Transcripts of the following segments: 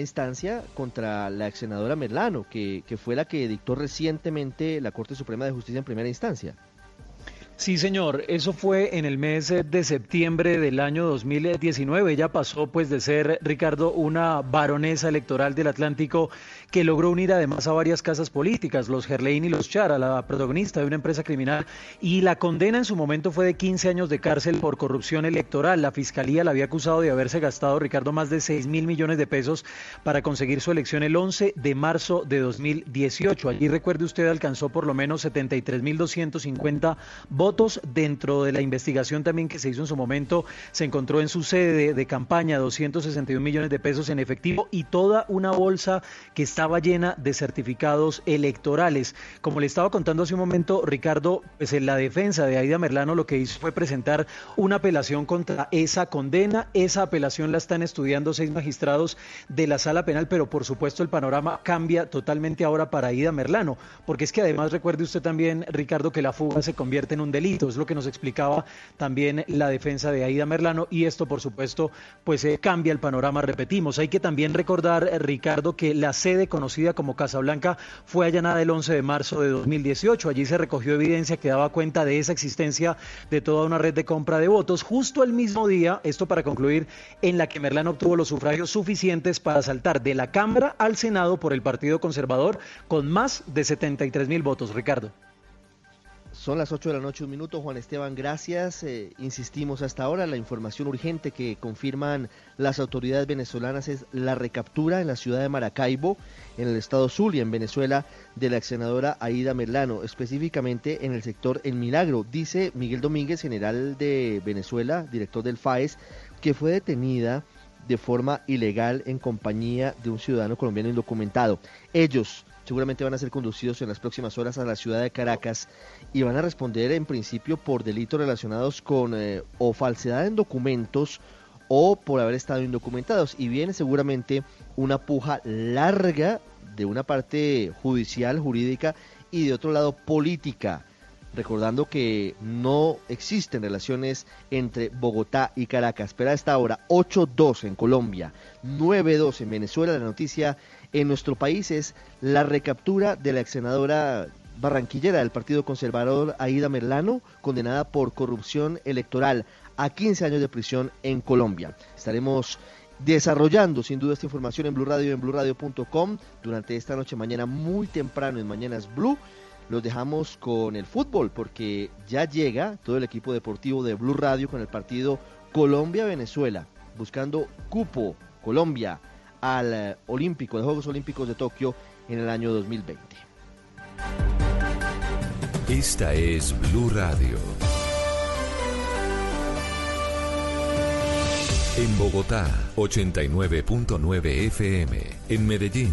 instancia contra la ex senadora Merlano, que, que fue la que dictó recientemente la Corte Suprema de Justicia en primera instancia. Sí, señor, eso fue en el mes de septiembre del año 2019. Ella pasó pues de ser, Ricardo, una baronesa electoral del Atlántico que logró unir además a varias casas políticas, los Gerlein y los Chara, la protagonista de una empresa criminal, y la condena en su momento fue de 15 años de cárcel por corrupción electoral. La fiscalía la había acusado de haberse gastado, Ricardo, más de 6 mil millones de pesos para conseguir su elección el 11 de marzo de 2018. Allí, recuerde usted, alcanzó por lo menos 73 mil 250 votos. Dentro de la investigación también que se hizo en su momento, se encontró en su sede de, campaña 261 millones de pesos en efectivo y toda una bolsa que estaba llena de certificados electorales. Como le estaba contando hace un momento, Ricardo, pues en la defensa de Aida Merlano lo que hizo fue presentar una apelación contra esa condena. Esa apelación la están estudiando seis magistrados de la sala penal, pero por supuesto el panorama cambia totalmente ahora para Aida Merlano, porque es que además recuerde usted también, Ricardo, que la fuga se convierte en un delito, es lo que nos explicaba también la defensa de Aida Merlano y esto por supuesto pues eh, cambia el panorama, repetimos. Hay que también recordar, eh, Ricardo, que la sede conocida como Casablanca fue allanada el 11 de marzo de 2018. Allí se recogió evidencia que daba cuenta de esa existencia de toda una red de compra de votos. Justo el mismo día, esto para concluir, en la que Merlán obtuvo los sufragios suficientes para saltar de la Cámara al Senado por el Partido Conservador con más de 73 mil votos. Ricardo. Son las 8 de la noche, un minuto. Juan Esteban, gracias. Eh, insistimos hasta ahora, la información urgente que confirman las autoridades venezolanas es la recaptura en la ciudad de Maracaibo, en el estado Zulia, en Venezuela, de la ex senadora Aida Merlano, específicamente en el sector El Milagro. Dice Miguel Domínguez, general de Venezuela, director del FAES, que fue detenida de forma ilegal en compañía de un ciudadano colombiano indocumentado. Ellos seguramente van a ser conducidos en las próximas horas a la ciudad de Caracas y van a responder en principio por delitos relacionados con eh, o falsedad en documentos o por haber estado indocumentados. Y viene seguramente una puja larga de una parte judicial, jurídica y de otro lado política. Recordando que no existen relaciones entre Bogotá y Caracas. Pero a esta hora, 8-2 en Colombia, 9-2 en Venezuela. La noticia en nuestro país es la recaptura de la ex senadora barranquillera del Partido Conservador Aida Merlano, condenada por corrupción electoral a 15 años de prisión en Colombia. Estaremos desarrollando sin duda esta información en Blue Radio y en BlueRadio.com durante esta noche, mañana muy temprano en Mañanas Blue. Los dejamos con el fútbol porque ya llega todo el equipo deportivo de Blue Radio con el partido Colombia-Venezuela, buscando cupo Colombia al eh, Olímpico, de Juegos Olímpicos de Tokio en el año 2020. Esta es Blue Radio. En Bogotá, 89.9 FM. En Medellín,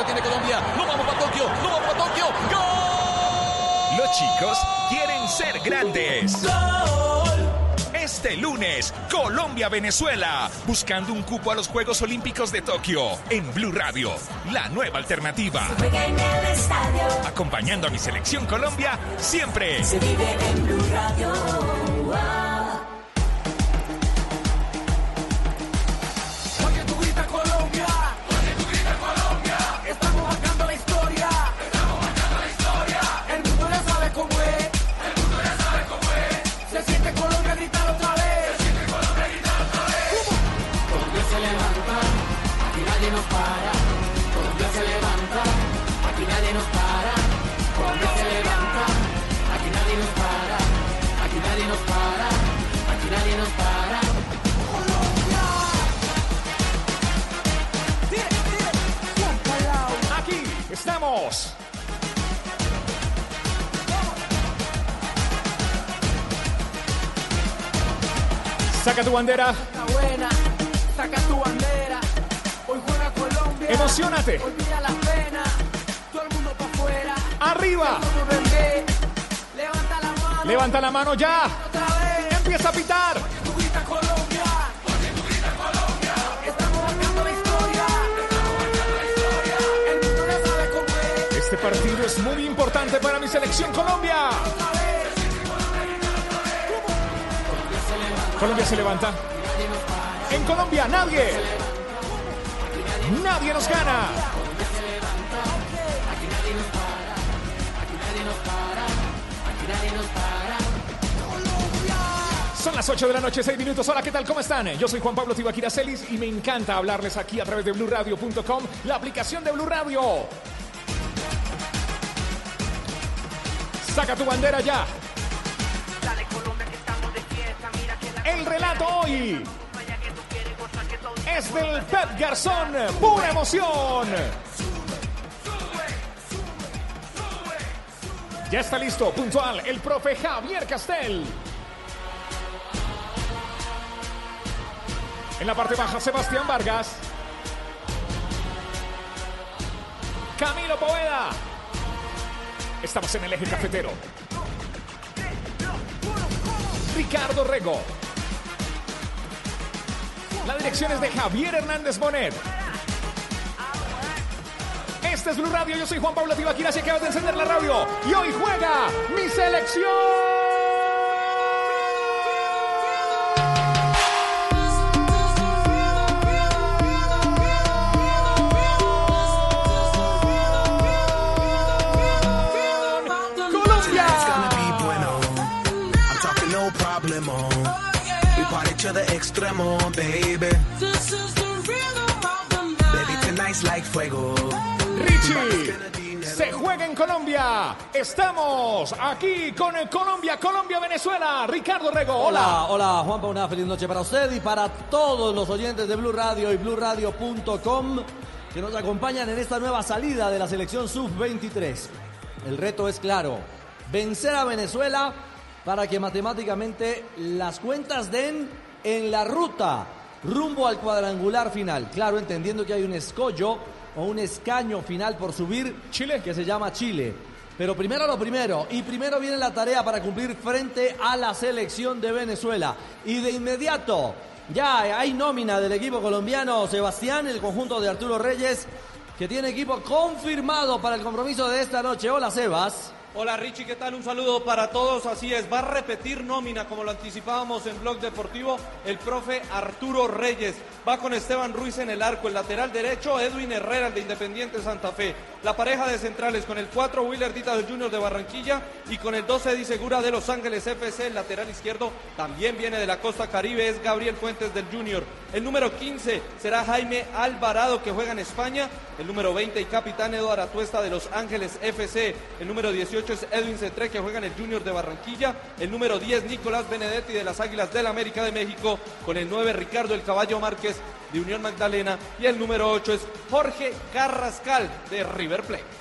Chicos quieren ser grandes. Este lunes, Colombia-Venezuela, buscando un cupo a los Juegos Olímpicos de Tokio en Blue Radio, la nueva alternativa. Acompañando a mi selección Colombia siempre. Se vive en Blue Radio. Saca tu bandera. buena, saca tu bandera. Hoy juega Colombia. Emocionate. Olvida las penas. Todo el mundo para afuera. Arriba. Levanta la mano. Levanta la mano ya. Otra vez. Empieza a pitar. Tú grita Colombia. tú grita Colombia. Estamos marcando la historia. Estamos marcando la historia. El mundo ya sabe cómo es. Este partido es muy importante para mi selección Colombia. Colombia se levanta. En Colombia nadie. Nadie nos gana. Son las 8 de la noche, 6 minutos. Hola, ¿qué tal? ¿Cómo están? Yo soy Juan Pablo Tibaquira Celis y me encanta hablarles aquí a través de BlueRadio.com, la aplicación de Blue Radio. Saca tu bandera ya. Relato hoy es del Pep Garzón. ¡Pura emoción! Ya está listo, puntual, el profe Javier Castel. En la parte baja, Sebastián Vargas. Camilo Poveda. Estamos en el eje cafetero. Ricardo Rego. La dirección es de Javier Hernández Bonet. Este es Blue Radio, yo soy Juan Pablo Tibaquira, y acabas de encender la radio. Y hoy juega mi selección. To the extremo, baby. Baby, tonight's like fuego. Richie, se juega en Colombia. Estamos aquí con el Colombia, Colombia, Venezuela. Ricardo Rego, hola. Hola, hola Juanpa, una feliz noche para usted y para todos los oyentes de Blue Radio y BlueRadio.com que nos acompañan en esta nueva salida de la selección Sub-23. El reto es claro, vencer a Venezuela para que matemáticamente las cuentas den en la ruta rumbo al cuadrangular final. Claro, entendiendo que hay un escollo o un escaño final por subir Chile. que se llama Chile. Pero primero lo primero, y primero viene la tarea para cumplir frente a la selección de Venezuela. Y de inmediato, ya hay nómina del equipo colombiano Sebastián, el conjunto de Arturo Reyes, que tiene equipo confirmado para el compromiso de esta noche. Hola Sebas. Hola Richie, ¿qué tal? Un saludo para todos. Así es, va a repetir nómina como lo anticipábamos en Blog Deportivo el profe Arturo Reyes. Va con Esteban Ruiz en el arco, el lateral derecho Edwin Herrera, el de Independiente Santa Fe. La pareja de centrales con el 4 Willer Dita del Junior de Barranquilla y con el 12 Eddie Segura de Los Ángeles FC. El lateral izquierdo también viene de la costa caribe, es Gabriel Fuentes del Junior. El número 15 será Jaime Alvarado que juega en España. El número 20 y capitán Eduardo Atuesta de Los Ángeles FC. El número 18 es Edwin Cetré que juega en el Junior de Barranquilla. El número 10 Nicolás Benedetti de las Águilas del América de México. Con el 9 Ricardo El Caballo Márquez de Unión Magdalena. Y el número 8 es Jorge Carrascal de River Plate.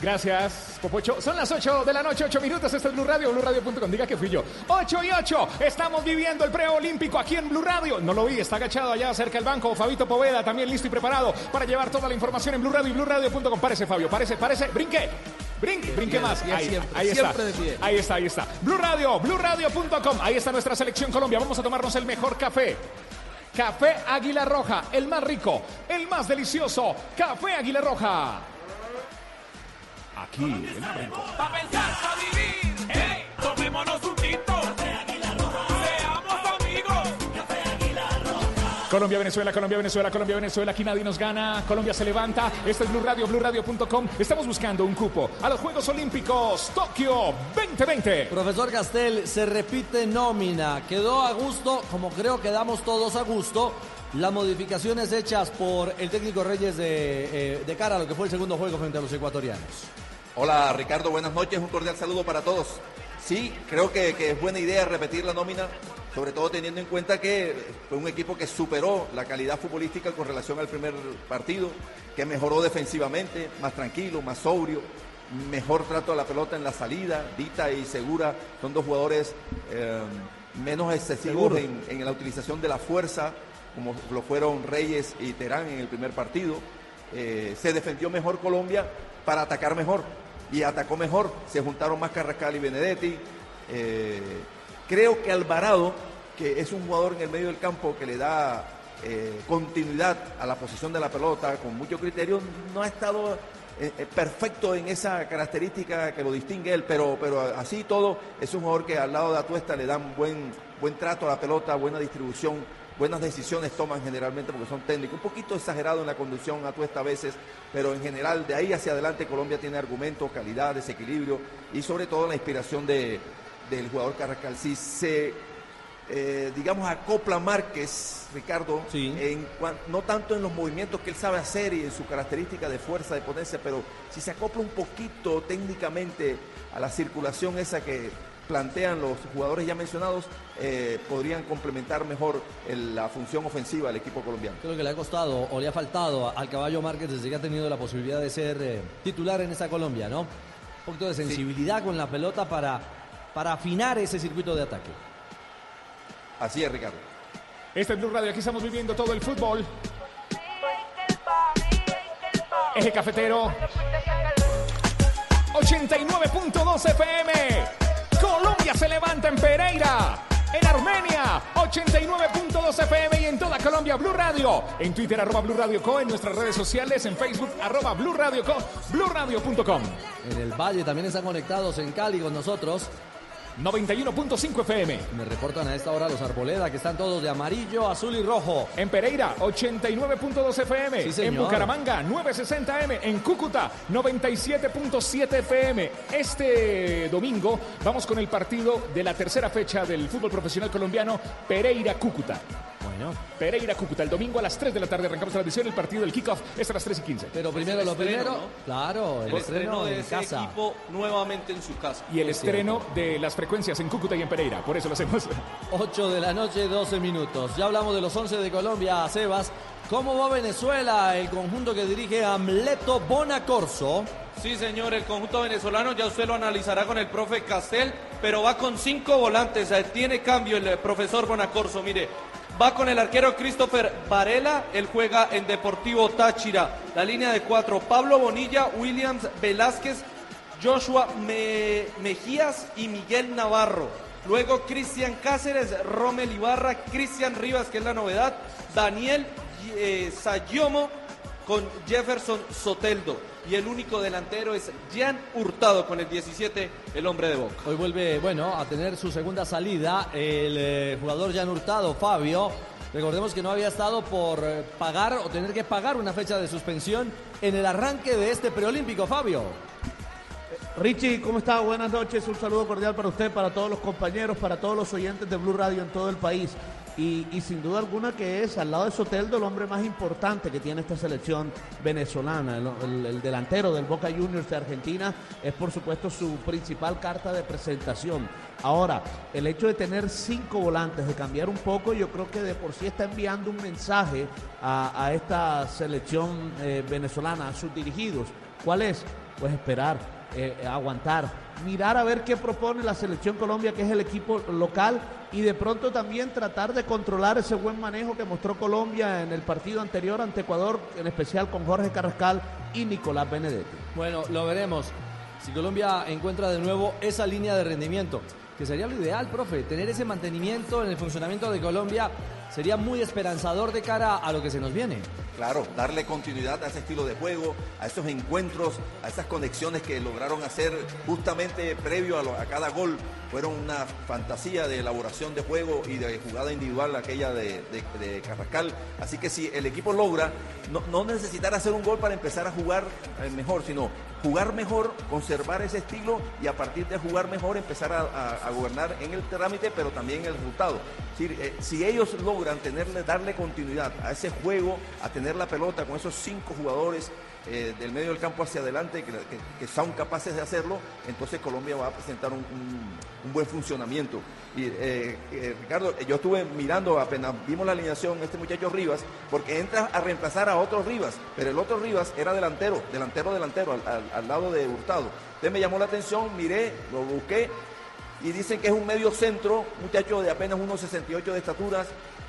Gracias, Popocho. Son las 8 de la noche, 8 minutos. Esto es Blue Radio, BlueRadio.com. Diga que fui yo. 8 y 8. Estamos viviendo el preolímpico aquí en Blue Radio. No lo vi, está agachado allá cerca del banco. Fabito Poveda también listo y preparado para llevar toda la información en Blue Radio y BlueRadio.com. Parece, Fabio, parece, parece. Brinque. Brinque, brinque más. Ahí, siempre, ahí está. Ahí está, ahí está. Blue Radio, BlueRadio.com. Ahí está nuestra selección Colombia. Vamos a tomarnos el mejor café. Café Águila Roja, el más rico, el más delicioso. Café Águila Roja. Aquí, en. Pa' pensar, pa' vivir. Hey, tomémonos un tinto. Seamos amigos. Colombia, Venezuela, Colombia, Venezuela, Colombia, Venezuela. Aquí nadie nos gana. Colombia se levanta. Este es Blue Radio, BlueRadio.com. Estamos buscando un cupo a los Juegos Olímpicos Tokio 2020. Profesor Castel, se repite nómina. Quedó a gusto, como creo que damos todos a gusto, las modificaciones hechas por el técnico Reyes de, eh, de cara a lo que fue el segundo juego frente a los ecuatorianos. Hola Ricardo, buenas noches, un cordial saludo para todos. sí, creo que, que es buena idea repetir la nómina, sobre todo teniendo en cuenta que fue un equipo que superó la calidad futbolística con relación al primer partido, que mejoró defensivamente, más tranquilo, más sobrio, mejor trato a la pelota en la salida. Dita y Segura son dos jugadores eh, menos excesivos en, en la utilización de la fuerza, como lo fueron Reyes y Terán en el primer partido. Eh, se defendió mejor Colombia para atacar mejor y atacó mejor. Se juntaron más Carrascal y Benedetti. Eh, creo que Alvarado, que es un jugador en el medio del campo que le da eh, continuidad a la posición de la pelota con mucho criterio, no ha estado eh, perfecto en esa característica que lo distingue él, pero, pero así todo es un jugador que al lado de Atuesta le dan buen, buen trato a la pelota, buena distribución, buenas decisiones toman generalmente porque son técnicos, un poquito exagerado en la conducción Atuesta a veces, pero en general de ahí hacia adelante Colombia tiene argumentos, calidad, desequilibrio y sobre todo la inspiración de, del jugador Carrascal. Si se, eh, digamos, acopla Márquez, Ricardo, en cuan- no tanto en los movimientos que él sabe hacer y en su característica de fuerza, de potencia, pero si se acopla un poquito técnicamente a la circulación esa que plantean los jugadores ya mencionados, eh, podrían complementar mejor el- la función ofensiva del equipo colombiano. Creo que le ha costado o le ha faltado al caballo Márquez desde que ha tenido la posibilidad de ser eh, titular en esta Colombia, ¿no? Un poquito de sensibilidad con la pelota para, para afinar ese circuito de ataque. Así es, Ricardo. Este es Blue Radio, aquí estamos viviendo todo el fútbol. Eje cafetero. 89.2 FM. Colombia se levanta en Pereira. En Armenia, 89.2 FM y en toda Colombia, Blue Radio. En Twitter, arroba Blue Radio Co. En nuestras redes sociales, en Facebook, arroba Blue Radio Co. BlueRadio.com. En el Valle también están conectados en Cali con nosotros. 91.5 FM. Me reportan a esta hora los Arboleda que están todos de amarillo, azul y rojo. En Pereira, 89.2 FM. Sí, en. Bucaramanga, 960 M. En Cúcuta, 97.7 FM. Este domingo vamos con el partido de la tercera fecha del fútbol profesional colombiano, Pereira-Cúcuta. Bueno. Pereira-Cúcuta. El domingo a las 3 de la tarde arrancamos la edición. El partido del kickoff es a las 3 y 15. Pero primero lo estreno, primero, ¿no? claro, el, El estreno de en ese casa. equipo nuevamente en su casa. Y el Es estreno de las frecuencias en Cúcuta y en Pereira. Por eso lo hacemos. 8 de la noche, 12 minutos. Ya hablamos de los 11 de Colombia, Sebas. ¿Cómo va Venezuela? El conjunto que dirige Amleto Bonacorso. Sí, señor, el conjunto venezolano ya usted lo analizará con el profe Castel, pero va con cinco volantes. eh, Tiene cambio el eh, profesor Bonacorso. Mire, va con el arquero Christopher Varela. Él juega en Deportivo Táchira. La línea de cuatro: Pablo Bonilla, Williams Velázquez, Joshua Me- Mejías y Miguel Navarro. Luego Cristian Cáceres, Romel Ibarra, Cristian Rivas, que es la novedad, Daniel eh, Sayomo con Jefferson Soteldo. Y el único delantero es Jan Hurtado con el 17, el hombre de Boca. Hoy vuelve, bueno, a tener su segunda salida el eh, jugador Jan Hurtado, Fabio. Recordemos que no había estado por eh, pagar o tener que pagar una fecha de suspensión en el arranque de este preolímpico, Fabio. Richie, ¿cómo está? Buenas noches. Un saludo cordial para usted, para todos los compañeros, para todos los oyentes de Blue Radio en todo el país. Y, sin duda alguna que es, al lado de Soteldo, el hombre más importante que tiene esta selección venezolana. El, el- el delantero del Boca Juniors de Argentina es, por supuesto, su principal carta de presentación. Ahora, el hecho de tener cinco volantes, de cambiar un poco, yo creo que de por sí está enviando un mensaje a, a esta selección eh, venezolana, a sus dirigidos. ¿Cuál es? Pues esperar, eh, aguantar, mirar a ver qué propone la selección Colombia, que es el equipo local, y de pronto también tratar de controlar ese buen manejo que mostró Colombia en el partido anterior ante Ecuador, en especial con Jorge Carrascal y Nicolás Benedetti. Bueno, lo veremos. Si Colombia encuentra de nuevo esa línea de rendimiento, que sería lo ideal, profe, tener ese mantenimiento en el funcionamiento de Colombia sería muy esperanzador de cara a lo que se nos viene. Claro, darle continuidad a ese estilo de juego, a esos encuentros, a esas conexiones que lograron hacer justamente previo a, lo- a cada gol. Fueron una fantasía de elaboración de juego y de jugada individual, aquella de, Carrascal. Así que si el equipo logra no, necesitar hacer un gol para empezar a jugar eh, mejor, sino jugar mejor, conservar ese estilo y a partir de jugar mejor empezar a, gobernar en el trámite, pero también en el resultado. Es decir, eh, si ellos logran tenerle, darle continuidad a ese juego, a tener la pelota con esos cinco jugadores, eh, del medio del campo hacia adelante, que, son capaces de hacerlo, entonces Colombia va a presentar un, buen funcionamiento. Y eh, eh, Ricardo, yo estuve mirando apenas vimos la alineación, este muchacho Rivas, porque entra a reemplazar a otro Rivas, pero el otro Rivas era delantero, delantero, delantero, al, lado de Hurtado. Me llamó la atención, miré, lo busqué, y dicen que es un medio centro, muchacho de apenas 1,68 de estaturas,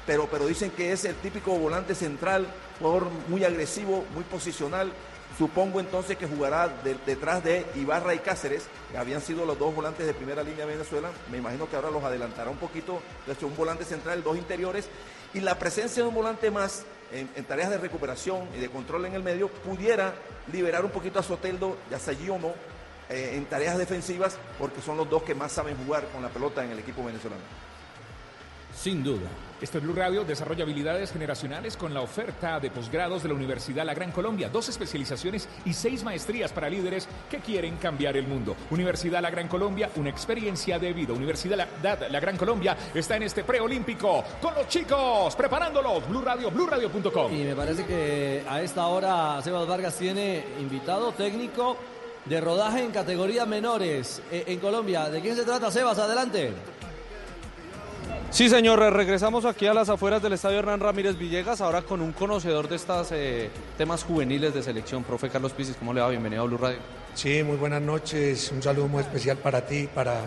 pero, pero dicen que es el típico volante central, jugador muy agresivo, muy posicional. Supongo entonces que jugará de- detrás de Ibarra y Cáceres, que habían sido los dos volantes de primera línea de Venezuela. Me imagino que ahora los adelantará un poquito. Entonces, un volante central, dos interiores. Y la presencia de un volante más en, tareas de recuperación y de control en el medio pudiera liberar un poquito a Soteldo y a Sayumo eh, en tareas defensivas, porque son los dos que más saben jugar con la pelota en el equipo venezolano. Sin duda. Este es Blue Radio desarrolla habilidades generacionales con la oferta de posgrados de la Universidad La Gran Colombia, dos especializaciones y seis maestrías para líderes que quieren cambiar el mundo. Universidad La Gran Colombia, una experiencia de vida. Universidad La, Da- La Gran Colombia está en este preolímpico con los chicos, preparándolos. Blue Radio, BlueRadio.com. Y me parece que a esta hora Sebas Vargas tiene invitado técnico de rodaje en categorías menores eh, en Colombia. ¿De quién se trata, Sebas? Adelante. Sí, señor, eh, regresamos aquí a las afueras del estadio Hernán Ramírez Villegas, ahora con un conocedor de estos temas juveniles de selección, profe Carlos Pisis. ¿Cómo le va? Bienvenido a Blue Radio. Sí, muy buenas noches. Un saludo muy especial para ti, para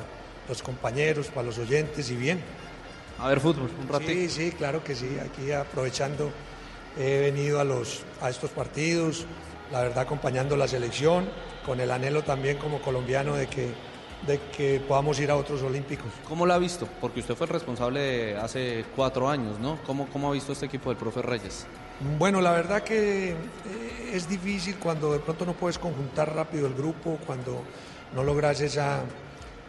los compañeros, para los oyentes y bien. A ver fútbol, un ratito. Sí, sí, claro que sí. Aquí aprovechando, he venido a, los, a estos partidos, la verdad acompañando la selección, con el anhelo también como colombiano de que, de que podamos ir a otros olímpicos. ¿Cómo lo ha visto? Porque usted fue el responsable de hace cuatro años, ¿no? ¿Cómo, cómo ha visto este equipo del profe Reyes? Bueno, la verdad que eh, es difícil cuando de pronto no puedes conjuntar rápido el grupo, cuando no logras esa,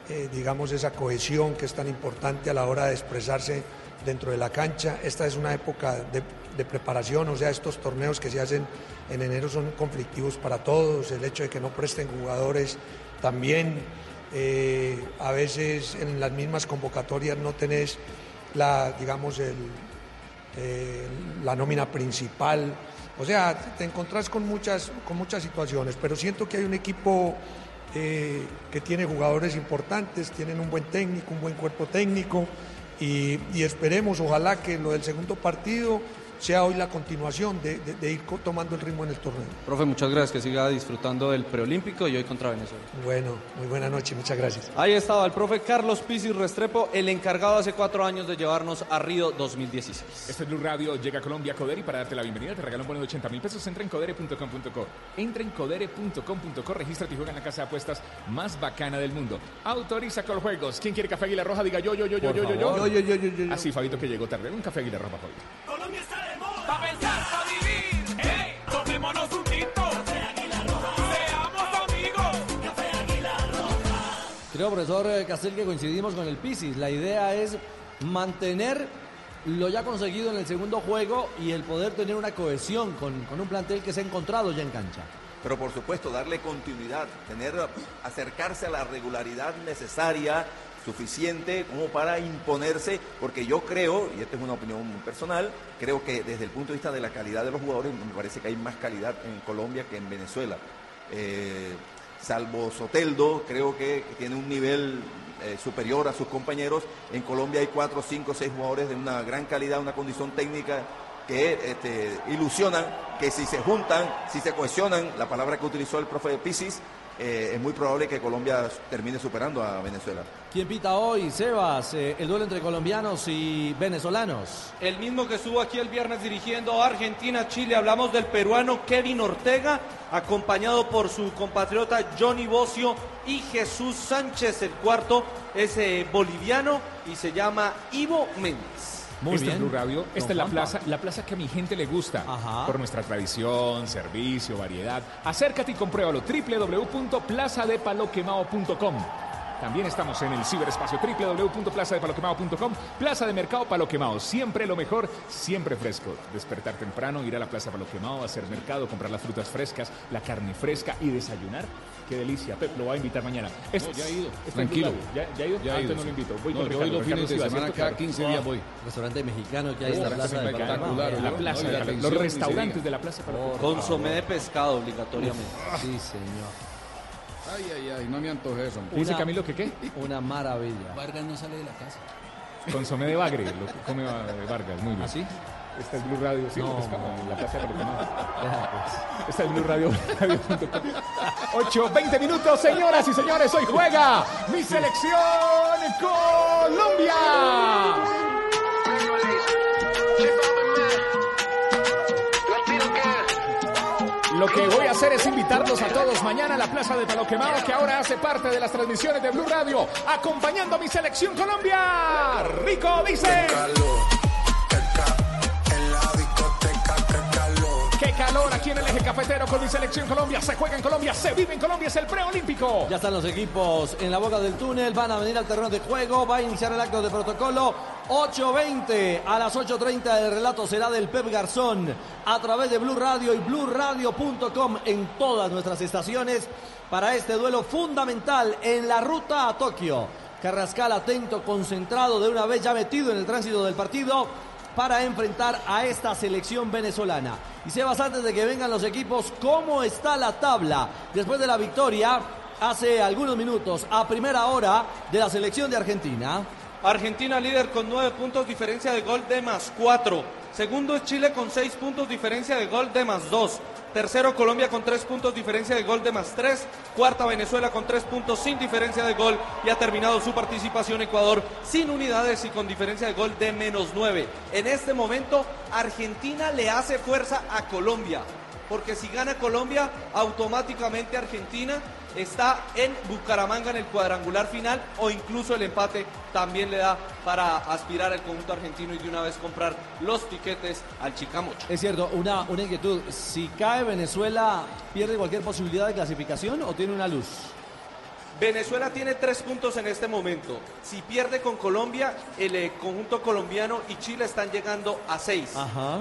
eh, digamos, esa cohesión que es tan importante a la hora de expresarse dentro de la cancha. Esta es una época de, de preparación, o sea, estos torneos que se hacen en enero son conflictivos para todos, el hecho de que no presten jugadores también. Eh, a veces en las mismas convocatorias no tenés la, digamos, el, eh, la nómina principal. O sea, te encontrás con muchas, con muchas situaciones, pero siento que hay un equipo eh, que tiene jugadores importantes, tienen un buen técnico, un buen cuerpo técnico y, y esperemos, ojalá que lo del segundo partido sea hoy la continuación de, de- de ir tomando el ritmo en el torneo. Profe, muchas gracias, que siga disfrutando del preolímpico y hoy contra Venezuela. Bueno, muy buena noche, muchas gracias. Ahí estaba el profe Carlos Pisis Restrepo, el encargado hace cuatro años de llevarnos a Río 2016. Este es Blue Radio, llega a Colombia Codere y para darte la bienvenida te regalan un bono de 80 mil pesos. Entra en codere.com.co. Entra en codere.com.co, regístrate y juega en la casa de apuestas más bacana del mundo. Autoriza con juegos. ¿Quién quiere café Águila Roja? Diga yo, yo, yo, yo, yo, yo, yo. Yo, yo, yo, yo, yo. Así, Fabito, que llegó tarde. Un café Águila Roja, Fabito. Colombia está. Pa' pensar, pa' vivir. ¡Ey! Tomémonos un tinto. Café Águila Roja. Seamos amigos. Café Águila Roja. Creo, profesor eh, Castel, que coincidimos con el Pisis. La idea es mantener lo ya conseguido en el segundo juego y el poder tener una cohesión con, con un plantel que se ha encontrado ya en cancha. Pero por supuesto, darle continuidad, tener, acercarse a la regularidad necesaria, suficiente como para imponerse, porque yo creo, y esta es una opinión muy personal, creo que desde el punto de vista de la calidad de los jugadores, me parece que hay más calidad en Colombia que en Venezuela. Eh, salvo Soteldo, creo que tiene un nivel eh, superior a sus compañeros. En Colombia hay cuatro, cinco, seis jugadores de una gran calidad, una condición técnica que este, ilusionan, que si se juntan, si se cohesionan, la palabra que utilizó el profe de Pisis, eh, es muy probable que Colombia termine superando a Venezuela. ¿Quién pita hoy, Sebas? Eh, el duelo entre colombianos y venezolanos. El mismo que estuvo aquí el viernes dirigiendo Argentina-Chile. Hablamos del peruano Kevin Ortega, acompañado por su compatriota Johnny Bocio y Jesús Sánchez. El cuarto es eh, boliviano y se llama Ivo Méndez. Muy este bien. es Blue Radio. Esta es la Juanpa. plaza, la plaza que a mi gente le gusta. Ajá. Por nuestra tradición, servicio, variedad. Acércate y compruébalo. www.plazadepaloquemao.com. También estamos en el ciberespacio www.plazadepaloquemao.com. Plaza de Mercado Palo Quemado. Siempre lo mejor, siempre fresco. Despertar temprano, ir a la Plaza Palo Quemado, hacer mercado, comprar las frutas frescas, la carne fresca y desayunar. Qué delicia. Pep lo va a invitar mañana. No, ya he ido. es Tranquilo. ¿Ya, ya ha ido? Ya Ah, he ido, entonces no sí. lo invito. Voy No, con yo Ricardo. he fines de semana, ¿cierto? cada Claro. 15 días voy. Restaurante mexicano que hay en la plaza de espectacular. La plaza, los restaurantes de la plaza. Consomé de pescado obligatoriamente. Sí, señor. Ay, ay, ay, no me antoje eso. ¿Qué dice Camilo que qué? Una maravilla. Vargas no sale de la casa. Consomé de bagre, lo que come eh, Vargas, muy bien. ¿Así? Esta es Blue Radio, sí, No, en la plaza de. Ya, pues. Esta es Blue Radio. radio.com. 8, 20 minutos, señoras y señores. Hoy juega mi selección Colombia. Lo que voy a hacer es invitarlos a todos mañana a la Plaza de Palo Quemado, que ahora hace parte de las transmisiones de Blue Radio, acompañando a mi selección Colombia. Rico dice. Cafetero con mi selección Colombia. Se juega en Colombia, se vive en Colombia, es el preolímpico. Ya están los equipos en la boca del túnel, van a venir al terreno de juego, va a iniciar el acto de protocolo. 8.20 a las 8.30 el relato será del Pep Garzón a través de Blue Radio y BlueRadio.com en todas nuestras estaciones para este duelo fundamental en la ruta a Tokio. Carrascal atento, concentrado, de una vez ya metido en el tránsito del partido para enfrentar a esta selección venezolana. Y Sebas, antes de que vengan los equipos, ¿cómo está la tabla después de la victoria hace algunos minutos a primera hora de la selección de Argentina? Argentina líder con nueve puntos diferencia de gol de más cuatro. Segundo es Chile con seis puntos diferencia de gol de más dos. Tercero Colombia con tres puntos diferencia de gol de más tres. Cuarta Venezuela con tres puntos sin diferencia de gol. Y ha terminado su participación Ecuador sin unidades y con diferencia de gol de menos nueve. En este momento Argentina le hace fuerza a Colombia. Porque si gana Colombia, automáticamente Argentina está en Bucaramanga en el cuadrangular final o incluso el empate también le da para aspirar al conjunto argentino y de una vez comprar los tiquetes al Chicamocho. Es cierto, una, una inquietud. Si cae Venezuela, ¿pierde cualquier posibilidad de clasificación o tiene una luz? Venezuela tiene tres puntos en este momento. Si pierde con Colombia, el eh, conjunto colombiano y Chile están llegando a seis. Ajá.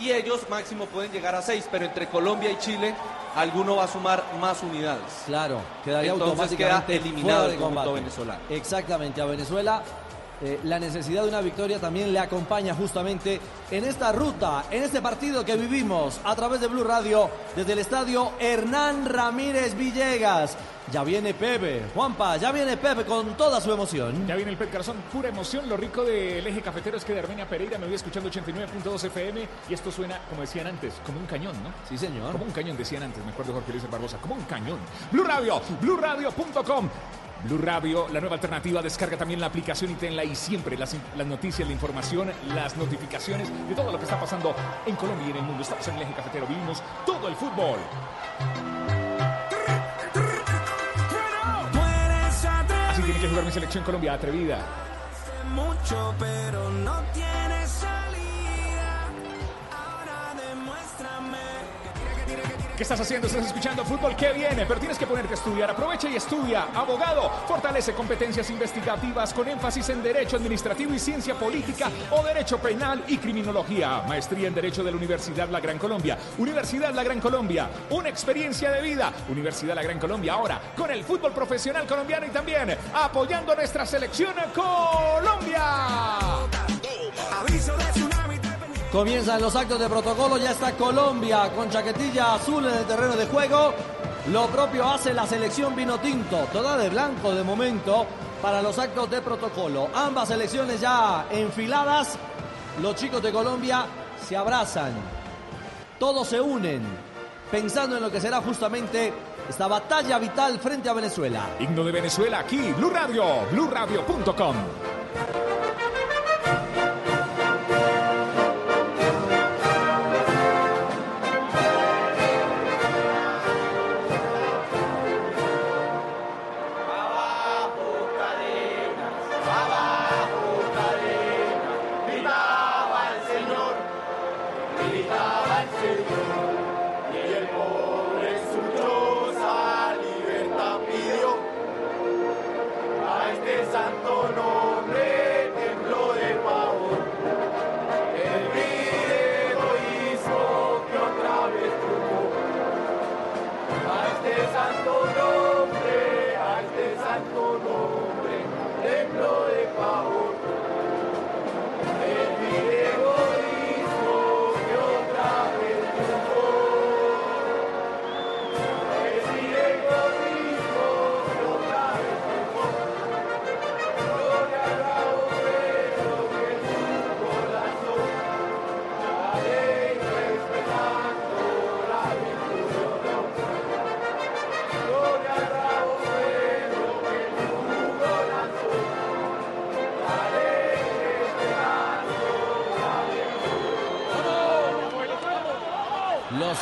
Y ellos máximo pueden llegar a seis, pero entre Colombia y Chile, alguno va a sumar más unidades. Claro, quedaría Entonces automáticamente queda eliminado el conjunto combate. venezolano. Exactamente, a Venezuela eh, la necesidad de una victoria también le acompaña justamente en esta ruta, en este partido que vivimos a través de Blue Radio desde el estadio Hernán Ramírez Villegas. Ya viene Pepe, Juanpa, ya viene Pepe con toda su emoción. Ya viene el Pet Garzón, pura emoción. Lo rico del eje cafetero es que de Armenia Pereira me voy escuchando 89.2 FM y esto suena, como decían antes, como un cañón, ¿no? Sí, señor. Como un cañón, decían antes, me acuerdo Jorge Luis Barbosa, como un cañón. Blue Radio, BlueRadio.com. Blue Radio, la nueva alternativa, descarga también la aplicación y tenla ahí siempre las, las noticias, la información, las notificaciones de todo lo que está pasando en Colombia y en el mundo. Estamos en el eje cafetero, vivimos todo el fútbol. Así tiene que jugar mi selección Colombia, atrevida. mucho, pero no tiene salida. ¿Qué estás haciendo? ¿Estás escuchando fútbol? ¿Qué viene? Pero tienes que ponerte a estudiar. Aprovecha y estudia. Abogado, fortalece competencias investigativas con énfasis en Derecho Administrativo y Ciencia Política o Derecho Penal y Criminología. Maestría en Derecho de la Universidad La Gran Colombia. Universidad La Gran Colombia. Una experiencia de vida. Universidad La Gran Colombia. Ahora con el fútbol profesional colombiano y también apoyando a nuestra selección Colombia. Aviso de. Comienzan los actos de protocolo, ya está Colombia con chaquetilla azul en el terreno de juego. Lo propio hace la selección vino tinto, toda de blanco de momento para los actos de protocolo. Ambas selecciones ya enfiladas. Los chicos de Colombia se abrazan. Todos se unen pensando en lo que será justamente esta batalla vital frente a Venezuela. Himno de Venezuela aquí, Blue Radio. Gritaba el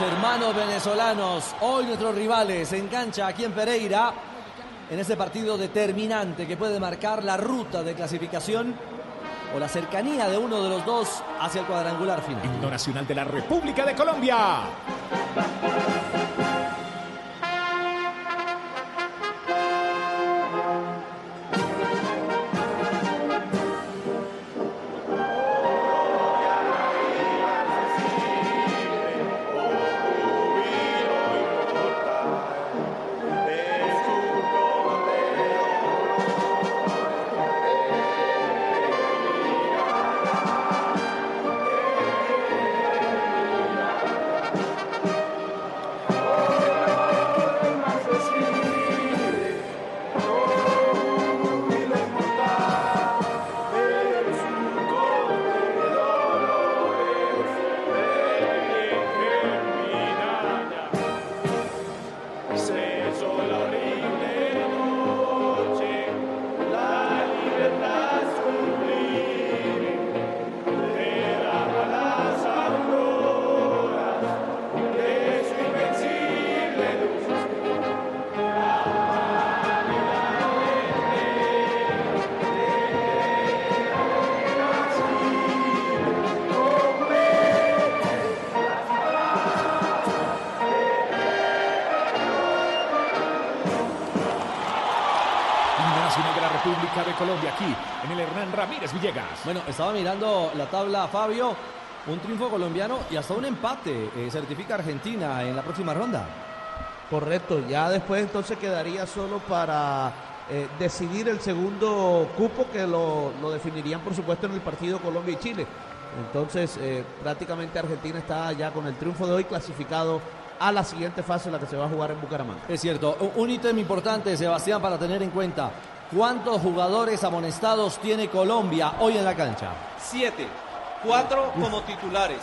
hermanos venezolanos, hoy nuestros rivales en cancha aquí en Pereira, en ese partido determinante que puede marcar la ruta de clasificación o la cercanía de uno de los dos hacia el cuadrangular final. Nacional de la República de Colombia. Villegas. Bueno, estaba mirando la tabla Fabio, un triunfo colombiano y hasta un empate eh, certifica Argentina en la próxima ronda. Correcto, ya después entonces quedaría solo para eh, decidir el segundo cupo que lo, lo definirían por supuesto en el partido Colombia y Chile. Entonces eh, prácticamente Argentina está ya con el triunfo de hoy clasificado a la siguiente fase, la que se va a jugar en Bucaramanga. Es cierto, un- un ítem importante, Sebastián, para tener en cuenta. ¿Cuántos jugadores amonestados tiene Colombia hoy en la cancha? Siete. Cuatro como titulares.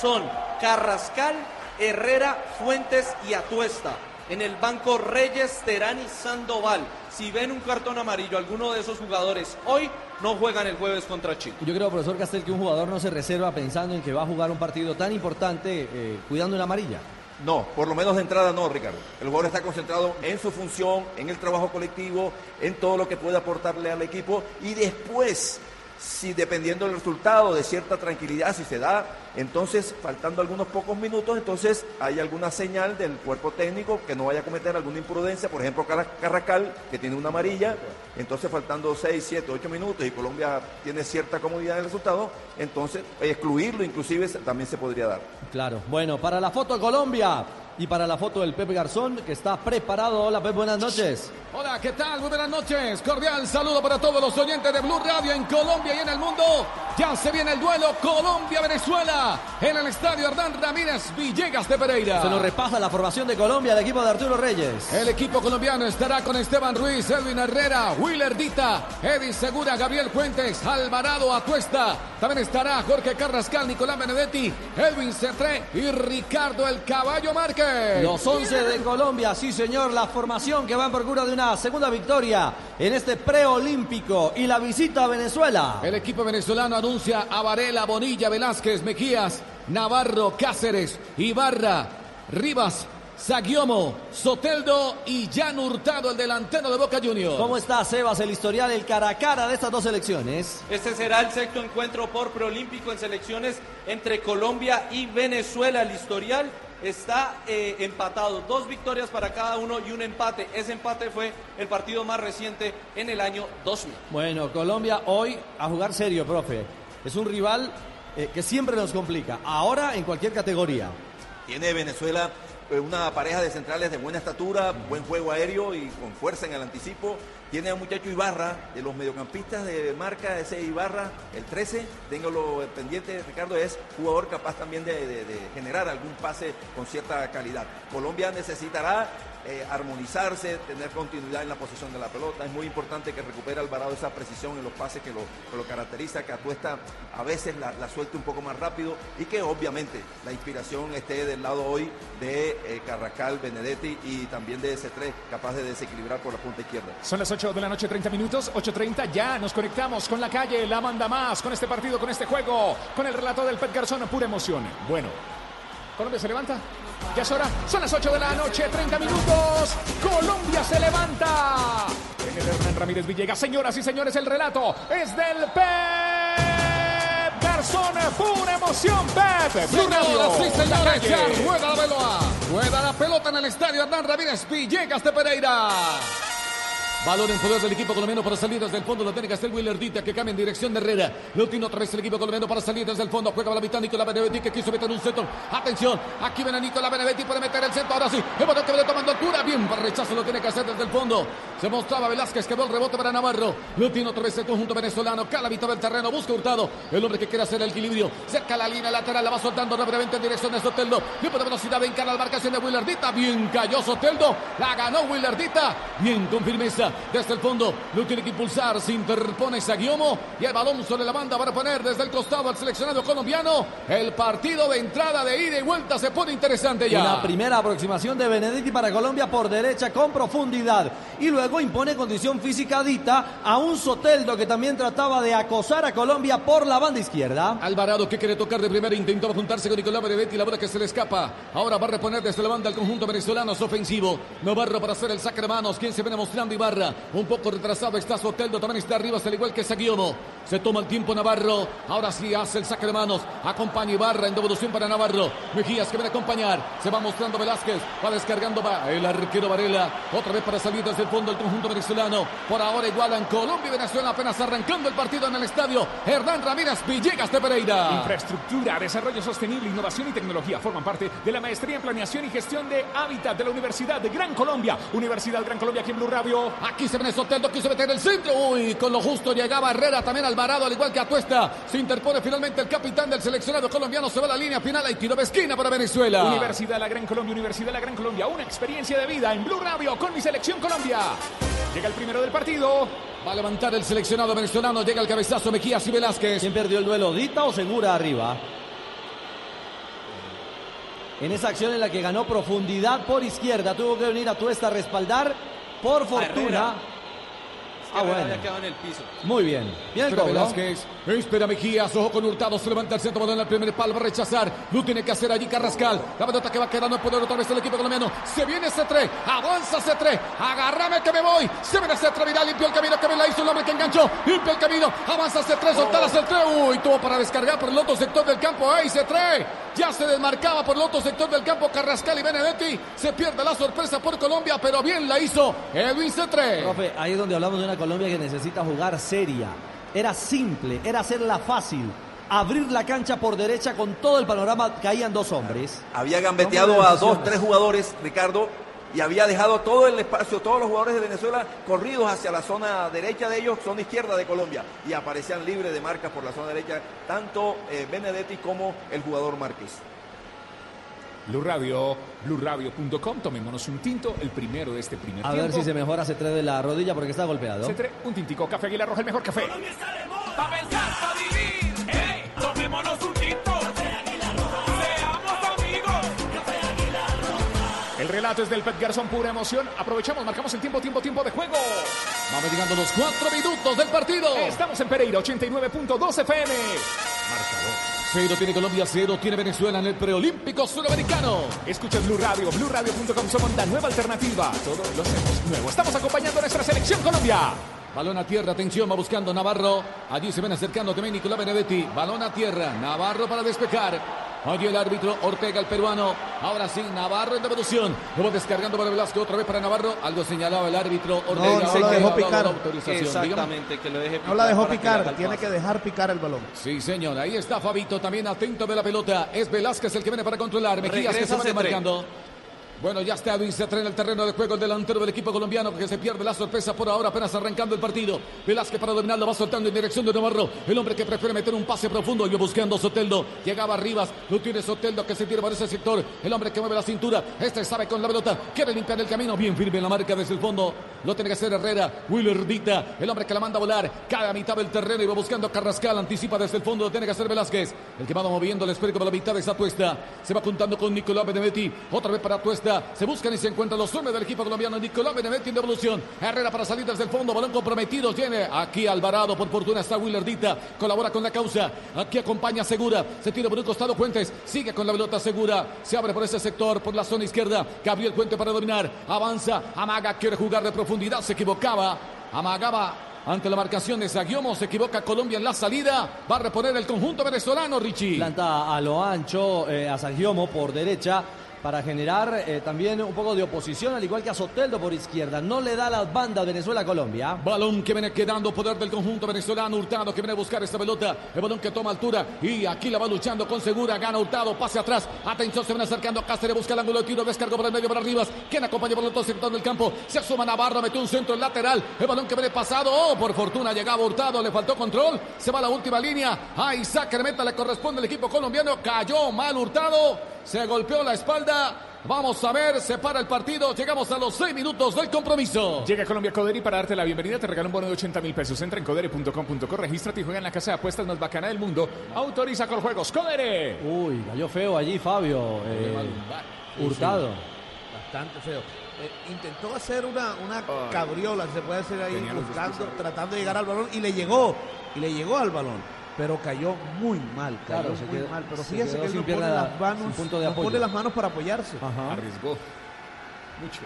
Son Carrascal, Herrera, Fuentes y Atuesta. En el banco Reyes, Terán y Sandoval. Si ven un cartón amarillo, alguno de esos jugadores hoy no juegan el jueves contra Chile. Yo creo, profesor Castel, que un jugador no se reserva pensando en que va a jugar un partido tan importante eh, cuidando una amarilla. No, por lo menos de entrada no, Ricardo. El jugador está concentrado en su función, en el trabajo colectivo, en todo lo que puede aportarle al equipo y después, si dependiendo del resultado, de cierta tranquilidad, si se da, entonces, faltando algunos pocos minutos, entonces hay alguna señal del cuerpo técnico que no vaya a cometer alguna imprudencia, por ejemplo, Carra- Carracal, que tiene una amarilla, entonces faltando 6, 7, 8 minutos y Colombia tiene cierta comodidad en el resultado, entonces excluirlo inclusive también se podría dar. Claro. Bueno, para la foto Colombia y para la foto del Pepe Garzón, que está preparado. Hola, Pepe, buenas noches. Hola, ¿qué tal? Muy buenas noches. Cordial saludo para todos los oyentes de Blue Radio en Colombia y en el mundo. Ya se viene el duelo Colombia-Venezuela en el estadio Hernán Ramírez Villegas de Pereira. Se nos repasa la formación de Colombia, el equipo de Arturo Reyes. El equipo colombiano estará con Esteban Ruiz, Edwin Herrera, Willer Dita, Edith Segura, Gabriel Fuentes, Alvarado Atuesta. También estará Jorge Carrascal, Nicolás Benedetti, Edwin Cetré y Ricardo El Caballo Márquez. Los 11 de Colombia, sí señor, la formación que va en procura de una segunda victoria en este preolímpico y la visita a Venezuela. El equipo venezolano anuncia a Varela, Bonilla, Velázquez, Navarro, Cáceres, Ibarra, Rivas, Sagiomo, Soteldo y Jan Hurtado, el delantero de Boca Juniors. ¿Cómo está Sebas, el historial, el cara a cara de estas dos selecciones? Este será el sexto encuentro por preolímpico en selecciones entre Colombia y Venezuela. El historial está eh, empatado, dos victorias para cada uno y un empate. Ese empate fue el partido más reciente en el año 2000. Bueno, Colombia hoy a jugar serio, profe. Es un rival eh, que siempre nos complica, ahora en cualquier categoría. Tiene Venezuela eh, una pareja de centrales de buena estatura, buen juego aéreo y con fuerza en el anticipo. Tiene a un muchacho Ibarra, de los mediocampistas de marca, ese Ibarra, el 13, téngalo pendiente, Ricardo, es jugador capaz también de, de- de generar algún pase con cierta calidad. Colombia necesitará eh, armonizarse, tener continuidad en la posición de la pelota. Es muy importante que recupere Alvarado esa precisión en los pases que lo, caracteriza, que Atuesta a veces la, la suelte un poco más rápido y que obviamente la inspiración esté del lado hoy de eh, Carracal, Benedetti y también de ese 3 capaz de desequilibrar por la punta izquierda. Son las 8 de la noche, 30 minutos, 8.30, ya nos conectamos con la calle, la manda más, con este partido, con este juego, con el relato del Pet Garzón, pura emoción. Bueno, ¿Colombia se levanta? Ya es hora, son las 8 de la noche, 30 minutos. Colombia se levanta. En el Hernán Ramírez Villegas, señoras y señores, el relato es del Pep Garzón. Pura emoción, Pep. Blue Radio, la señores, ya rueda la pelota. Rueda la pelota en el estadio Hernán Ramírez Villegas de Pereira. Balón en poder del equipo colombiano para salir desde el fondo. La tiene que hacer Willer Dita que cambia en dirección de Herrera. Lo tiene otra vez el equipo colombiano para salir desde el fondo. Juega la mitad Nicolás Benedetti que quiso meter un centro. Atención, aquí viene Nicolás Benedetti. Puede meter el centro. Ahora sí, el balón que viene tomando altura. Bien, para rechazo lo tiene que hacer desde el fondo. Se mostraba Velázquez que va el rebote para Navarro. Lo tiene otra vez el conjunto venezolano. Cala mitad del terreno. Busca Hurtado. El hombre que quiere hacer el equilibrio. Cerca la línea lateral. La va soltando rápidamente en dirección de Soteldo. Bien por velocidad. En cara la marcación de Willardita. Bien cayó Soteldo. La ganó Willardita. Bien con firmeza desde el fondo. Lo tiene que impulsar. Se interpone Saguiomo. Y el balón sobre la banda para poner desde el costado al seleccionado colombiano. El partido de entrada de ida y vuelta se pone interesante ya. Una primera aproximación de Benedetti para Colombia por derecha con profundidad. Y luego impone condición física dita a un Soteldo que también trataba de acosar a Colombia por la banda izquierda. Alvarado que quiere tocar de primera intentó juntarse con Nicolás Benedetti, la bola que se le escapa. Ahora va a reponer desde la banda el conjunto venezolano es ofensivo. Navarro para hacer el saque de manos. Quien se viene mostrando Ibarra. Un poco retrasado está Soteldo, también está arriba, al igual que Saguiomo. Se toma el tiempo Navarro. Ahora sí hace el saque de manos. Acompaña Ibarra en devolución para Navarro. Mejías que viene a acompañar. Se va mostrando Velázquez. Va descargando va el arquero Varela. Otra vez para salir desde el fondo el conjunto venezolano. Por ahora igualan Colombia y Venezuela apenas arrancando el partido en el estadio. Hernán Ramírez Villegas de Pereira. Infraestructura, desarrollo sostenible, innovación y tecnología forman parte de la maestría en planeación y gestión de hábitat de la Universidad de Gran Colombia. Universidad Gran Colombia aquí en Blue Radio. Aquí se viene Soteldo, quiso meter el centro. Uy, con lo justo llegaba Herrera, también Alvarado, al igual que Atuesta. Se interpone finalmente el capitán del seleccionado colombiano. Se va a la línea final y tiro de esquina para Venezuela. Universidad La Gran Colombia, Universidad La Gran Colombia, una experiencia de vida en Blue Radio con mi selección Colombia. Llega el primero del partido. Va a levantar el seleccionado venezolano. Llega el cabezazo Mejías y Velázquez. ¿Quién perdió el duelo? ¿Dita o Segura arriba? En esa acción en la que ganó profundidad por izquierda, tuvo que venir a Tuesta a respaldar por fortuna. Ah, bueno. había quedado en el piso. Muy bien. Bien el Espera cobro. Velázquez, espera Mejías, ojo con Hurtado, se levanta el centro, balón al primer palo, va a rechazar, lo tiene que hacer allí Carrascal, la pelota que va quedando en poder otra vez el equipo colombiano, se viene C3, avanza C3, agárrame que me voy, se viene C3, mira, limpió el camino, que bien la hizo el hombre que enganchó, limpia el camino, avanza C3, soltar a C3, uy, tuvo para descargar por el otro sector del campo, ¡ay, C3! Ya se desmarcaba por el otro sector del campo Carrascal y Benedetti, se pierde la sorpresa por Colombia, pero bien la hizo Edwin C3. Profe, ahí es donde hablamos de una Colombia que necesita jugar seria. Era simple, era hacerla fácil. Abrir la cancha por derecha con todo el panorama, caían dos hombres. Había gambeteado a dos, tres jugadores, Ricardo, y había dejado todo el espacio, todos los jugadores de Venezuela corridos hacia la zona derecha de ellos, zona izquierda de Colombia, y aparecían libres de marcas por la zona derecha, tanto eh, Benedetti como el jugador Márquez. Blue Radio, BlueRadio.com. Tomémonos un tinto, el primero de este primer A tiempo. ver si se mejora C3 de la rodilla porque está golpeado. C3, un tintico, café Aguilar Roja, el mejor café. Pa' pensar, pa' vivir. ¡Ey! Tomémonos un tinto. El relato es del Pet Garzón, pura emoción. Aprovechamos, marcamos el tiempo, tiempo, tiempo de juego. Vamos llegando los cuatro minutos del partido. Estamos en Pereira, 89.2 FM. Cero tiene Colombia, cero tiene Venezuela en el preolímpico sudamericano. Escuchas Blue Radio, BlueRadio.com somos la nueva alternativa. Todo lo hacemos nuevo. Estamos acompañando a nuestra selección Colombia. Balón a tierra, atención, va buscando Navarro. Allí se ven acercando también Nicolás Benedetti. Balón a tierra, Navarro para despejar. Allí el árbitro Ortega, el peruano. Ahora sí, Navarro en devolución. Lo va descargando para Velasco, otra vez para Navarro. Algo señalaba el árbitro Ortega. no lo Ahora dejó picar. la autorización. Dígame. Exactamente, que lo deje No la dejó picar, tiene que dejar picar el balón. Sí, señor. Ahí está Fabito también atento de la pelota. Es Velázquez el que viene para controlar. Mejías que se va C3. marcando. Bueno, ya está Edwin se trae el terreno de juego el delantero del equipo colombiano que se pierde la sorpresa por ahora, apenas arrancando el partido. Velázquez para dominarlo, va soltando en dirección de Navarro. El hombre que prefiere meter un pase profundo, y buscando Soteldo. Llegaba Rivas, lo tiene Soteldo que se tira por ese sector. El hombre que mueve la cintura, este sabe con la pelota, quiere limpiar el camino, bien firme la marca desde el fondo. Lo tiene que hacer Herrera, Willer Dita, el hombre que la manda a volar, cae a mitad del terreno y va buscando a Carrascal, anticipa desde el fondo, lo tiene que hacer Velázquez. El que va moviendo el esférico por la mitad de esa tuesta. Se va juntando con Nicolás Benedetti, otra vez para tuesta. Se buscan y se encuentran los hombres del equipo colombiano. Nicolás Benedetti en devolución. Herrera para salir desde el fondo. Balón comprometido. Tiene aquí Alvarado. Por fortuna está Willerdita. Colabora con la causa. Aquí acompaña Segura. Se tira por un costado Fuentes. Sigue con la pelota Segura. Se abre por ese sector, por la zona izquierda. Gabriel Puente para dominar. Avanza. Amaga quiere jugar de profundidad. Se equivocaba. Amagaba ante la marcación de Zaguiomo. Se equivoca Colombia en la salida. Va a reponer el conjunto venezolano, Richie. Planta a lo ancho eh, a Sagiomo por derecha para generar eh, también un poco de oposición, al igual que a Soteldo por izquierda. No le da las bandas Venezuela-Colombia. Balón que viene quedando poder del conjunto venezolano. Hurtado que viene a buscar esta pelota. El balón que toma altura. Y aquí la va luchando con segura. Gana Hurtado. Pase atrás. Atención, se viene acercando. Cáceres busca el ángulo de tiro. Descargo por el medio para arriba. Quien acompaña por el otro sector del campo. Se asoma Navarro. Metió un centro en lateral. El balón que viene pasado. Oh, por fortuna llegaba Hurtado. Le faltó control. Se va a la última línea. A Isaac Hermeta le corresponde al equipo colombiano. Cayó mal Hurtado. Se golpeó la espalda. Vamos a ver, se para el partido. Llegamos a los seis minutos del compromiso. Llega Colombia Codere y para darte la bienvenida te regala un bono de 80 mil pesos. Entra en codere.com.co, regístrate y juega en la casa de apuestas más bacana del mundo. Autoriza con juegos. Codere. Uy, cayó feo allí Fabio. eh, Hurtado. Bastante feo. Eh, intentó hacer una, una cabriola, se puede hacer ahí, buscando, tratando de llegar al balón y le llegó, y le llegó al balón. Pero cayó muy mal, cayó Claro, se muy quedó- mal. Pero se fíjese que él no pone las manos, sin punto de no pone las manos para apoyarse. Arriesgó. Mucho.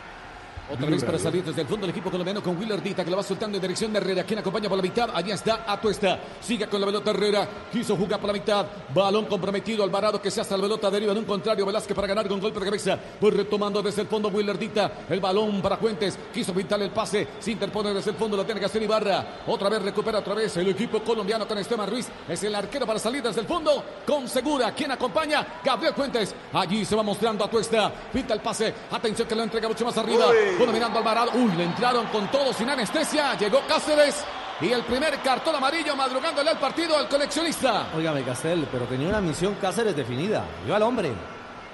Otra vez para salir desde el fondo del equipo colombiano con Willer Dita que la va soltando en dirección de Herrera. Quien acompaña por la mitad. Allí está Atuesta. Sigue con la pelota Herrera. Quiso jugar por la mitad. Balón comprometido. Alvarado que se hace la pelota deriva en un contrario. Velázquez para ganar con golpe de cabeza. Voy retomando desde el fondo Willer Dita. El balón para Fuentes. Quiso pintar el pase. Se interpone desde el fondo. Lo tiene que hacer Ibarra. Otra vez recupera otra vez el equipo colombiano con Esteban Ruiz. Es el arquero para salir desde el fondo. Con segura. Quien acompaña? Gabriel Fuentes. Allí se va mostrando Atuesta. Pinta el pase. Atención que lo entrega mucho más arriba. Bueno, mirando Alvarado. Uy, le entraron con todo sin anestesia. Llegó Cáceres. Y el primer cartón amarillo madrugándole al partido al coleccionista. Óigame, Castel, pero tenía una misión Cáceres definida. Iba al hombre.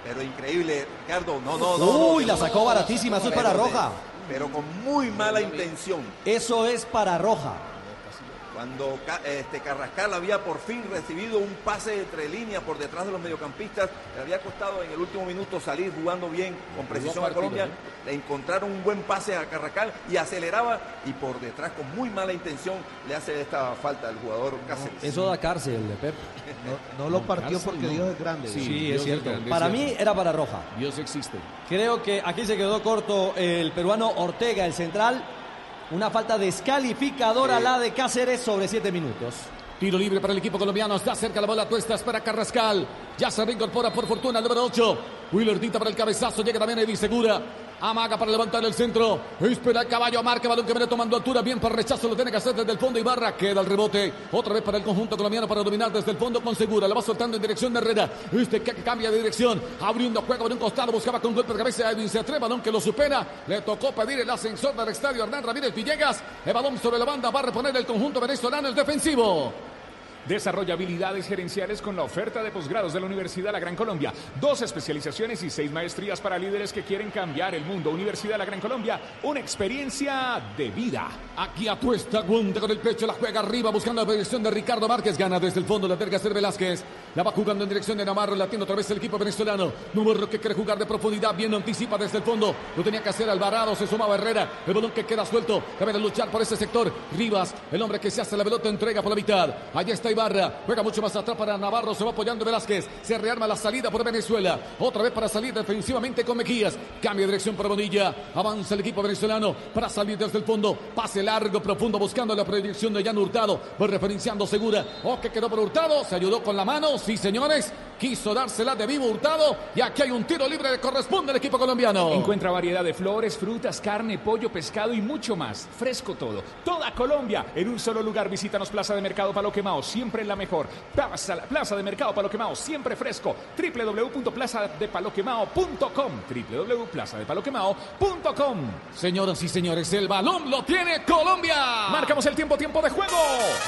Pero increíble, Ricardo. No, no, no. Uy, no, la sacó baratísima, eso es para de- roja. Pero con muy mala intención. Eso es para roja. Cuando este, Carrascal había por fin recibido un pase entre líneas por detrás de los mediocampistas, le había costado en el último minuto salir jugando bien con precisión a Colombia, ¿eh? le encontraron un buen pase a Carrascal y aceleraba y por detrás con muy mala intención le hace esta falta al jugador Cáceres. Eso da cárcel, de Pep. No, no lo partió cárcel, porque no. Dios es grande. Sí. Es cierto. es grande, es Para cierto. mí era para roja. Dios existe. Creo que aquí se quedó corto el peruano Ortega, el central. Una falta descalificadora la de Cáceres sobre siete minutos. Tiro libre para el equipo colombiano. Está cerca la bola. Tuestas para Carrascal. Ya se reincorpora por fortuna el número 8. Willer Dita para el cabezazo. Llega también Eddie Segura. Amaga para levantar el centro. Espera el caballo. Marca balón que viene tomando altura. Bien para rechazo. Lo tiene que hacer desde el fondo. Ibarra queda el rebote. Otra vez para el conjunto colombiano para dominar desde el fondo con Segura. La va soltando en dirección de Herrera. Este que cambia de dirección. Abriendo juego por un costado. Buscaba con golpe de cabeza a Edwin Cetré. Balón que lo supera. Le tocó pedir el ascensor del estadio Hernán Ramírez Villegas. El balón sobre la banda. Va a reponer el conjunto venezolano. El defensivo. Desarrolla habilidades gerenciales con la oferta de posgrados de la Universidad La Gran Colombia. Dos especializaciones y seis maestrías para líderes que quieren cambiar el mundo. Universidad La Gran Colombia, una experiencia de vida. Aquí Atuesta, aguanta con el pecho, la juega arriba, buscando la dirección de Ricardo Márquez. Gana desde el fondo, la terga ser Velázquez. La va jugando en dirección de Navarro, latiendo otra vez el equipo venezolano. Número que quiere jugar de profundidad, bien anticipa desde el fondo. Lo tenía que hacer Alvarado, se sumaba Herrera. El balón que queda suelto, cabe luchar por ese sector. Rivas, el hombre que se hace la pelota, entrega por la mitad. Allí está Ibarra, juega mucho más atrás para Navarro, se va apoyando Velázquez. Se rearma la salida por Venezuela. Otra vez para salir defensivamente con Mejías. Cambia de dirección por Bonilla. Avanza el equipo venezolano para salir desde el fondo. Pase largo, profundo, buscando la proyección de Jan Hurtado. Va referenciando segura. O que quedó por Hurtado. Se ayudó con la mano. Sí, señores. Quiso dársela de vivo Hurtado. Y aquí hay un tiro libre que corresponde al equipo colombiano. Encuentra variedad de flores, frutas, carne, pollo, pescado y mucho más. Fresco todo. Toda Colombia en un solo lugar. Visítanos Plaza de Mercado Palo Quemao, siempre la mejor. Plaza, Plaza de Mercado Palo Quemao, siempre fresco. www.plazadepaloquemao.com www.plazadepaloquemao.com Señoras y señores, el balón lo tiene Colombia. Marcamos el tiempo, tiempo de juego.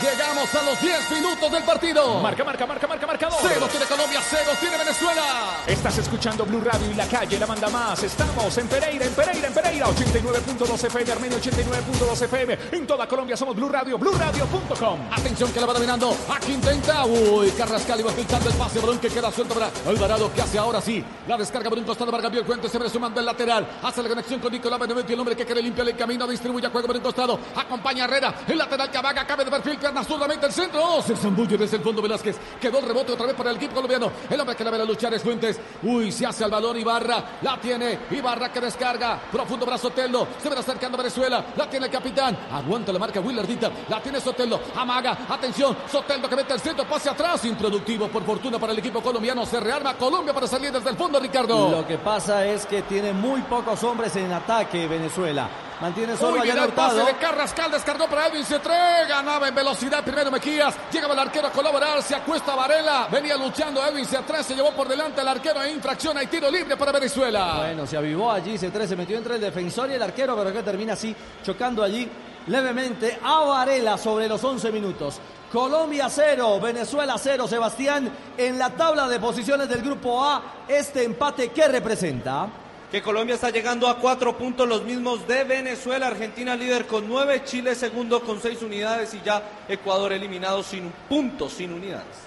Llegamos a los 10 minutos del partido. Marca, marca, marca, marca, marcador. Cero tiene Colombia, cero tiene Venezuela. Estás escuchando Blue Radio y la calle la manda más. Estamos en Pereira, en Pereira, en Pereira. 89.2 FM, Armenio 89.2 FM. En toda Colombia somos Blue Radio, BlueRadio.com. Atención que la va dominando. Aquí intenta. Uy, Carrascal iba filtrando el pase. Balón que queda suelto para Alvarado. que hace ahora sí? La descarga por un costado. Vargas vio el cuento. Se sumando el lateral. Hace la conexión con Nicolás Benedetti. El hombre que quiere limpiar el camino. Distribuye a juego por un costado. Acompaña a Herrera. El lateral que avaga. Cabe de perfil. Pierna zurdamente el centro. Oh, se zambulle desde el fondo Velázquez. Quedó el rebote otra vez para el equipo colombiano. El hombre que la ve a luchar es Fuentes. Uy, se hace al balón Ibarra. La tiene. Ibarra que descarga. Profundo para Soteldo. Se va acercando Venezuela. La tiene el capitán. Aguanta la marca Willardita. La tiene Soteldo. Amaga. Atención. Soteldo que mete el centro. Pase atrás. Improductivo por fortuna para el equipo colombiano. Se rearma Colombia para salir desde el fondo, Ricardo. Lo que pasa es que tiene muy pocos hombres en ataque Venezuela. Mantiene solo Uy, a el pase de Carrascal, descargó para Edwin C3, ganaba en velocidad primero Mejías, llegaba el arquero a colaborar, se acuesta Varela, venía luchando Edwin C3, se llevó por delante al arquero e infracción, hay tiro libre para Venezuela. Bueno, se avivó allí, C3 se metió entre el defensor y el arquero, pero que termina así, chocando allí levemente a Varela sobre los 11 minutos. Colombia 0, Venezuela 0, Sebastián, en la tabla de posiciones del grupo A, este empate que representa. que Colombia está llegando a cuatro puntos, los mismos de Venezuela, Argentina líder con nueve, Chile segundo con seis unidades y ya Ecuador eliminado sin puntos, sin unidades.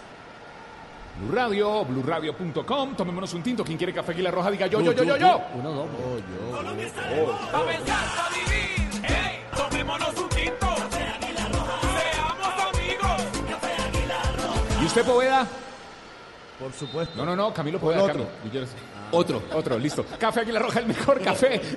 Blue Radio, BlueRadio.com. Tomémonos un tinto. Quien quiere café Aguilar Roja, diga yo, yo, yo, yo, yo. Uno, dos. Colombia está de usted, Poveda? Por supuesto. No, no, no, Camilo Poveda. Otro. Camilo. Guillermo. Otro, otro, listo. Café Aguilar Roja, el mejor café.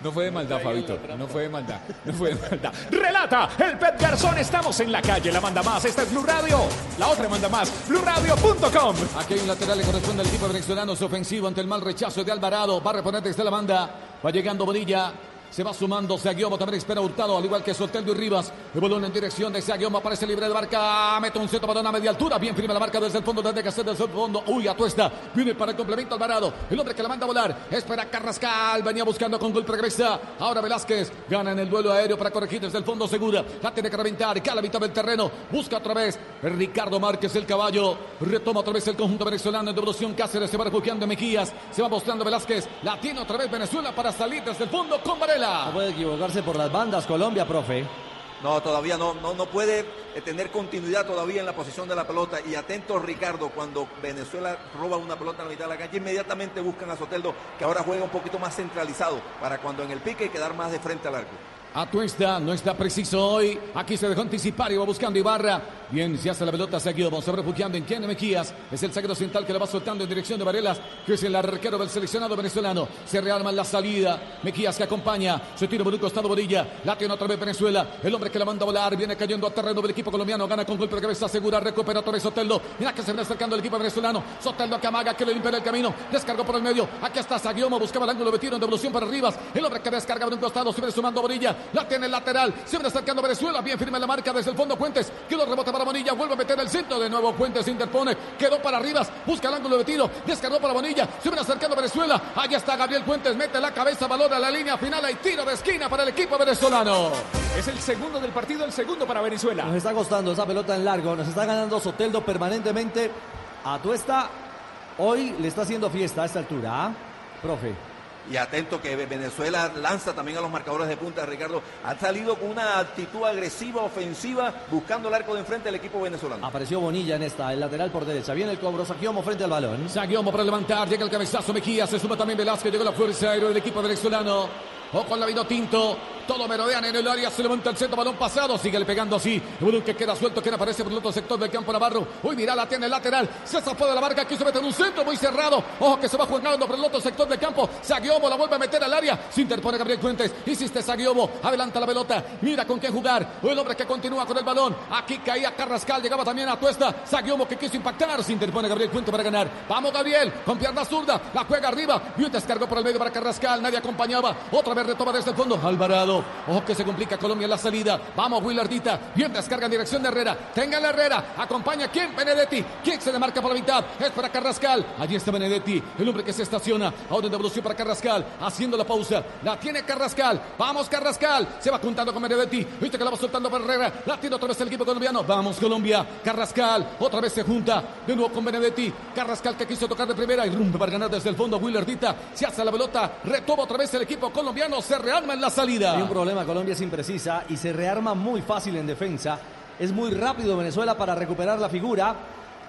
No fue de maldad, Fabito. No fue de maldad. No fue de maldad. Relata el Pet Garzón. Estamos en la calle. La manda más. Esta es Blue Radio. La otra manda más. BlueRadio.com. Aquí hay un lateral, le corresponde al equipo venezolano, es ofensivo ante el mal rechazo de Alvarado, va a reponer desde la banda, va llegando Bonilla, se va sumando Saguiomo, también espera Hurtado, al igual que Soteldo y Rivas, el balón en dirección de Saguiomo, aparece libre de marca, mete un centro balón a media altura, bien firme la marca desde el fondo, desde que hacer desde el fondo, uy, Atuesta, viene para el complemento Alvarado, el hombre que la manda a volar, espera Carrascal, venía buscando con golpe regresa, ahora Velázquez, gana en el duelo aéreo para corregir desde el fondo segura, la tiene que reventar, que a la mitad del terreno, busca otra vez Ricardo Márquez, el caballo, retoma otra vez el conjunto venezolano en devolución, Cáceres se va refugiando Mejías, se va mostrando Velázquez, la tiene otra vez Venezuela para salir desde el fondo con Varela. No puede equivocarse por las bandas Colombia, profe. No, todavía no, no, no puede eh, tener continuidad todavía en la posición de la pelota. Y atento Ricardo, cuando Venezuela roba una pelota en la mitad de la cancha, inmediatamente buscan a Soteldo, que ahora juega un poquito más centralizado, para cuando en el pique quedar más de frente al arco. Atuesta no está preciso hoy. Aquí se dejó anticipar y va buscando Ibarra. Bien, se hace la pelota seguido. Vamos a refugiando en Kene Mejías. Es el zaguero central que la va soltando en dirección de Varelas, que es el arquero del seleccionado venezolano. Se rearma en la salida. Mejías que acompaña. Se tira por un costado Borilla. La tiene otra vez Venezuela. El hombre que la manda a volar. Viene cayendo a terreno del equipo colombiano. Gana con golpe de cabeza segura. Recupera vez Soteldo. Mira que se viene acercando el equipo venezolano. Soteldo que amaga, que le limpia el camino. Descargó por el medio. Aquí está Saguiomo. Buscaba el ángulo en devolución para Rivas. El hombre que descarga por un costado. Se viene sumando Borilla. La tiene el lateral. Viene acercando Venezuela. Bien firme la marca desde el fondo. Puentes. Que lo rebota para Bonilla. Vuelve a meter el centro. De nuevo Puentes se interpone. Quedó para Rivas. Busca el ángulo de tiro. Descargó para Bonilla. Viene acercando Venezuela. Allá está Gabriel Puentes. Mete la cabeza. Valora la línea final. Hay tiro de esquina para el equipo venezolano. Es el segundo del partido, el segundo para Venezuela. Nos está costando esa pelota en largo, nos está ganando Soteldo permanentemente. Atuesta hoy le está haciendo fiesta a esta altura, ¿ah? Profe. Y atento que Venezuela lanza también a los marcadores de punta, Ricardo. Ha salido con una actitud agresiva, ofensiva, buscando el arco de enfrente del equipo venezolano. Apareció Bonilla en esta, el lateral por derecha. Viene el cobro, Saquiomo frente al balón. Saguiomo para levantar, llega el cabezazo Mejía, se suma también Velázquez, llegó la fuerza aérea del equipo venezolano. O con la vino tinto, todo merodean en el área, se levanta el centro, balón pasado, sigue pegando así. El que queda suelto, que aparece por el otro sector del campo Navarro. Uy, mira, la tiene el lateral, se zafó de la marca, quiso meter un centro muy cerrado. Ojo que se va jugando por el otro sector del campo. Saguiomo la vuelve a meter al área, se interpone Gabriel Fuentes. Hiciste Saguiomo, adelanta la pelota, mira con qué jugar. El hombre que continúa con el balón, aquí caía Carrascal, llegaba también a Tuesta. Saguiomo que quiso impactar, se interpone Gabriel Fuentes para ganar. Vamos Gabriel, con pierna zurda, la juega arriba. Bien descargó por el medio para Carrascal, nadie acompañaba. Otra vez retoma desde el fondo. Alvarado Ojo que se complica Colombia en la salida. Vamos, Willardita. Bien descarga en dirección de Herrera. Tenga la Herrera. Acompaña quién? Benedetti. ¿Quién se demarca por la mitad? Es para Carrascal. Allí está Benedetti. El hombre que se estaciona. Ahora en devolución para Carrascal. Haciendo la pausa. La tiene Carrascal. Vamos, Carrascal. Se va juntando con Benedetti. Viste que la va soltando para Herrera. La tiene otra vez el equipo colombiano. Vamos, Colombia. Carrascal. Otra vez se junta. De nuevo con Benedetti. Carrascal que quiso tocar de primera. Y rumbe para ganar desde el fondo. Willardita. Se hace la pelota. Retoma otra vez el equipo colombiano. Se rearma en la salida. Problema, Colombia es imprecisa y se rearma muy fácil en defensa. Es muy rápido Venezuela para recuperar la figura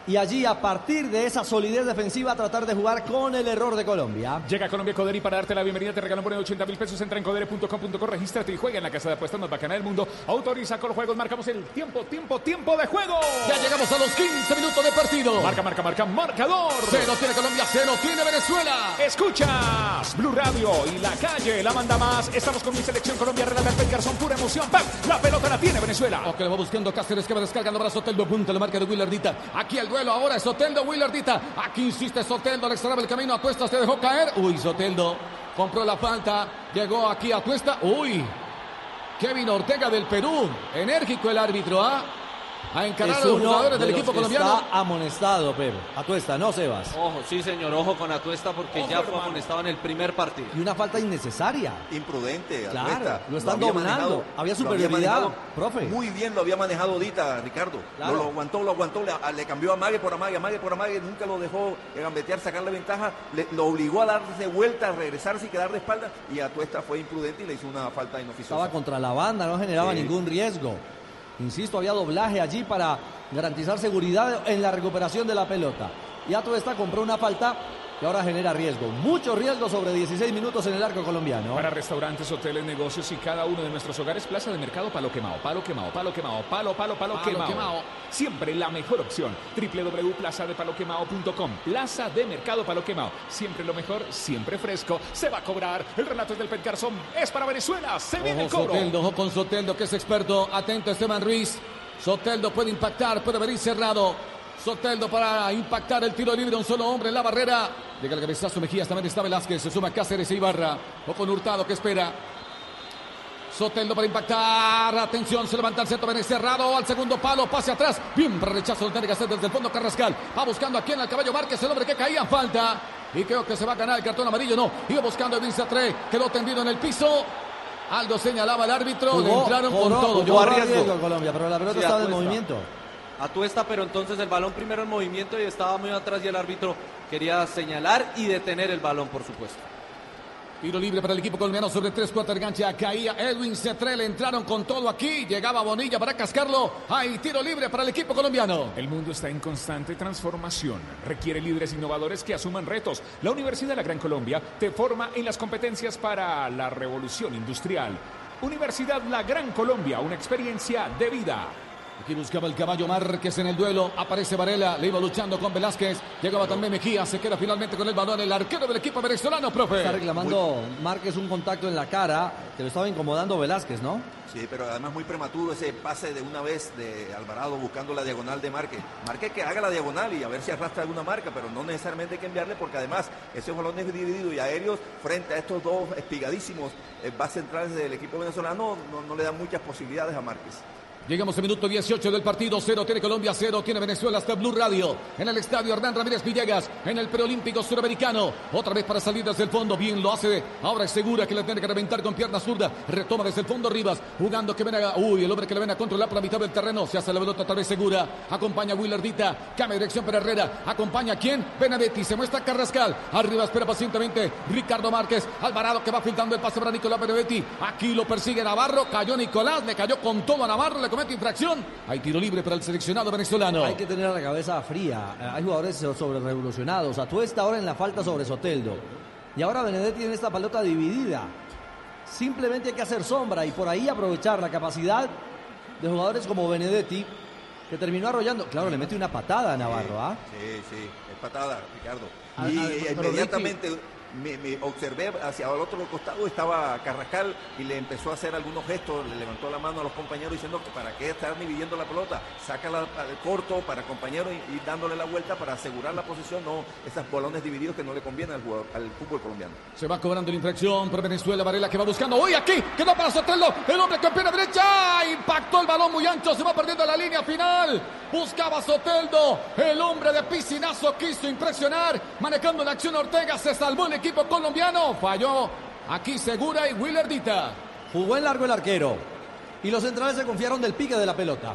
y allí a partir de esa solidez defensiva tratar de jugar con el error de Colombia. Llega Colombia Codere y para darte la bienvenida te regalan por 80 mil pesos. Entra en codere.com.co, regístrate y juega en la casa de apuestas más bacana del mundo. Autoriza con los juegos, marcamos el tiempo, tiempo, tiempo de juego. Ya llegamos a los 15 minutos de partido. Marca, marca, marca, marcador. Cero tiene Colombia, cero tiene Venezuela. Escuchas Blue Radio y la calle la manda más. Estamos con mi selección Colombia, relata el Garzón, pura emoción. ¡Pam! La pelota la tiene Venezuela. O que le va buscando Cáceres que va descargando para Soteldo. Punta la marca de Willardita. Aquí el duelo ahora es Soteldo, Willardita. Aquí insiste Soteldo, le extrañaba el camino a Tuesta, se dejó caer. Uy, Soteldo compró la falta. Llegó aquí a Tuesta. Uy. Kevin Ortega del Perú. Enérgico el árbitro, ¿ah? A encarar a Es los uno jugadores de del los equipo colombiano. Está amonestado, Pedro. Atuesta, no Sebas. Ojo, sí señor, ojo con Atuesta porque ya fue amonestado en el primer partido. Y una falta innecesaria. Imprudente, Claro, Atuesta. lo están había dominando. manejado, Había lo superioridad, profe. Muy bien lo había manejado Dita, Ricardo. Claro. Lo, lo aguantó, lo aguantó, le, a- le cambió a Mague por Amague, Amague por Amague, nunca lo dejó gambetear, sacarle ventaja, le- lo obligó a darse vuelta, a regresarse y quedar de espalda. Y Atuesta fue imprudente y le hizo una falta inoficiosa. Estaba contra la banda, no generaba Sí. ningún riesgo. Insisto, había doblaje allí para garantizar seguridad en la recuperación de la pelota. Y Atuesta compró una falta que ahora genera riesgo. Mucho riesgo sobre 16 minutos en el arco colombiano. Para restaurantes, hoteles, negocios y cada uno de nuestros hogares, Plaza de Mercado Palo Quemao, Palo Quemao, Palo Quemao, Palo, Palo, Palo, Palo Quemao. Quemao. Siempre la mejor opción. www.plazadepaloquemao.com Plaza de Mercado Palo Quemao. Siempre lo mejor, siempre fresco. Se va a cobrar. El relato es del Pet Garzón. Es para Venezuela. Se viene el cobro. Soteldo, ojo con Soteldo, que es experto. Atento Esteban Ruiz. Soteldo puede impactar, puede venir cerrado. Soteldo para impactar el tiro libre, un solo hombre en la barrera. Llega el cabezazo Mejías, también está Velázquez, se suma Cáceres e Ibarra. O con Hurtado que espera. Soteldo para impactar. Atención, se levanta el centro, viene cerrado al segundo palo, pase atrás. Bien para rechazo, lo tiene que hacer desde el fondo Carrascal. Va buscando aquí en el caballo Márquez, el hombre que caía en falta. Y creo que se va a ganar el cartón amarillo. No, iba buscando a Edwin Satré, quedó tendido en el piso. Algo señalaba el árbitro, le Jugó- entraron con todo. jugó Yo arriesgo. riesgo Colombia, pero la pelota Sí, estaba en movimiento. Atuesta, pero entonces el balón primero en movimiento y estaba muy atrás y el árbitro quería señalar y detener el balón, por supuesto. Tiro libre para el equipo colombiano sobre tres cuartos de cancha. Caía Edwin Cetré, le entraron con todo aquí. Llegaba Bonilla para cascarlo. Hay tiro libre para el equipo colombiano. El mundo está en constante transformación. Requiere líderes innovadores que asuman retos. La Universidad de la Gran Colombia te forma en las competencias para la revolución industrial. Universidad La Gran Colombia, una experiencia de vida. Aquí buscaba el caballo Márquez en el duelo. Aparece Varela, le iba luchando con Velázquez. Llegaba también Mejía, se queda finalmente con el balón. El arquero del equipo venezolano, profe. Está reclamando Márquez un contacto en la cara que lo estaba incomodando Velázquez, ¿no? Sí, pero además muy prematuro ese pase de una vez de Alvarado buscando la diagonal de Márquez. Márquez que haga la diagonal y a ver si arrastra alguna marca, pero no necesariamente hay que enviarle porque además ese balón es dividido y aéreos frente a estos dos espigadísimos eh, bases centrales del equipo venezolano no, no le dan muchas posibilidades a Márquez. Llegamos al minuto 18 del partido. Cero tiene Colombia, cero tiene Venezuela hasta Blue Radio. En el estadio Hernán Ramírez Villegas, en el preolímpico suramericano. Otra vez para salir desde el fondo. Bien lo hace. Ahora es segura que le tiene que reventar con pierna zurda. Retoma desde el fondo Rivas. Jugando que ven a. Uy, el hombre que le ven a controlar por la mitad del terreno. Se hace la pelota otra vez segura. Acompaña a Willardita. Cambia dirección para Herrera. Acompaña a quién? Benedetti. Se muestra Carrascal. Arriba espera pacientemente Ricardo Márquez. Alvarado que va filtrando el pase para Nicolás Benedetti. Aquí lo persigue Navarro. Cayó Nicolás. Le cayó con todo a Navarro. Le comete infracción. Hay tiro libre para el seleccionado venezolano. Hay que tener la cabeza fría. Eh, Hay jugadores sobre revolucionados. Atuesta ahora en la falta sobre Soteldo. Y ahora Benedetti en esta pelota dividida. Simplemente hay que hacer sombra y por ahí aprovechar la capacidad de jugadores como Benedetti, que terminó arrollando. Claro, le mete una patada a Navarro, ¿ah? Sí, sí, es patada, Ricardo. Y inmediatamente me, observé hacia el otro costado, estaba Carrascal y le empezó a hacer algunos gestos, le levantó la mano a los compañeros diciendo que para qué estar dividiendo la pelota, sácala al corto para compañero y, dándole la vuelta para asegurar la posición, no esos balones divididos que no le convienen al, jugador- al fútbol colombiano. Se va cobrando la infracción por Venezuela. Varela que va buscando. ¡Uy, aquí! Quedó para Soteldo. El hombre con pierna derecha. Impactó el balón muy ancho. Se va perdiendo la línea final. Buscaba Soteldo. El hombre de piscinazo quiso impresionar. Manejando la acción Ortega. Se salvó el equipo colombiano. Falló aquí Segura y Willardita. Jugó en largo el arquero. Y los centrales se confiaron del pique de la pelota.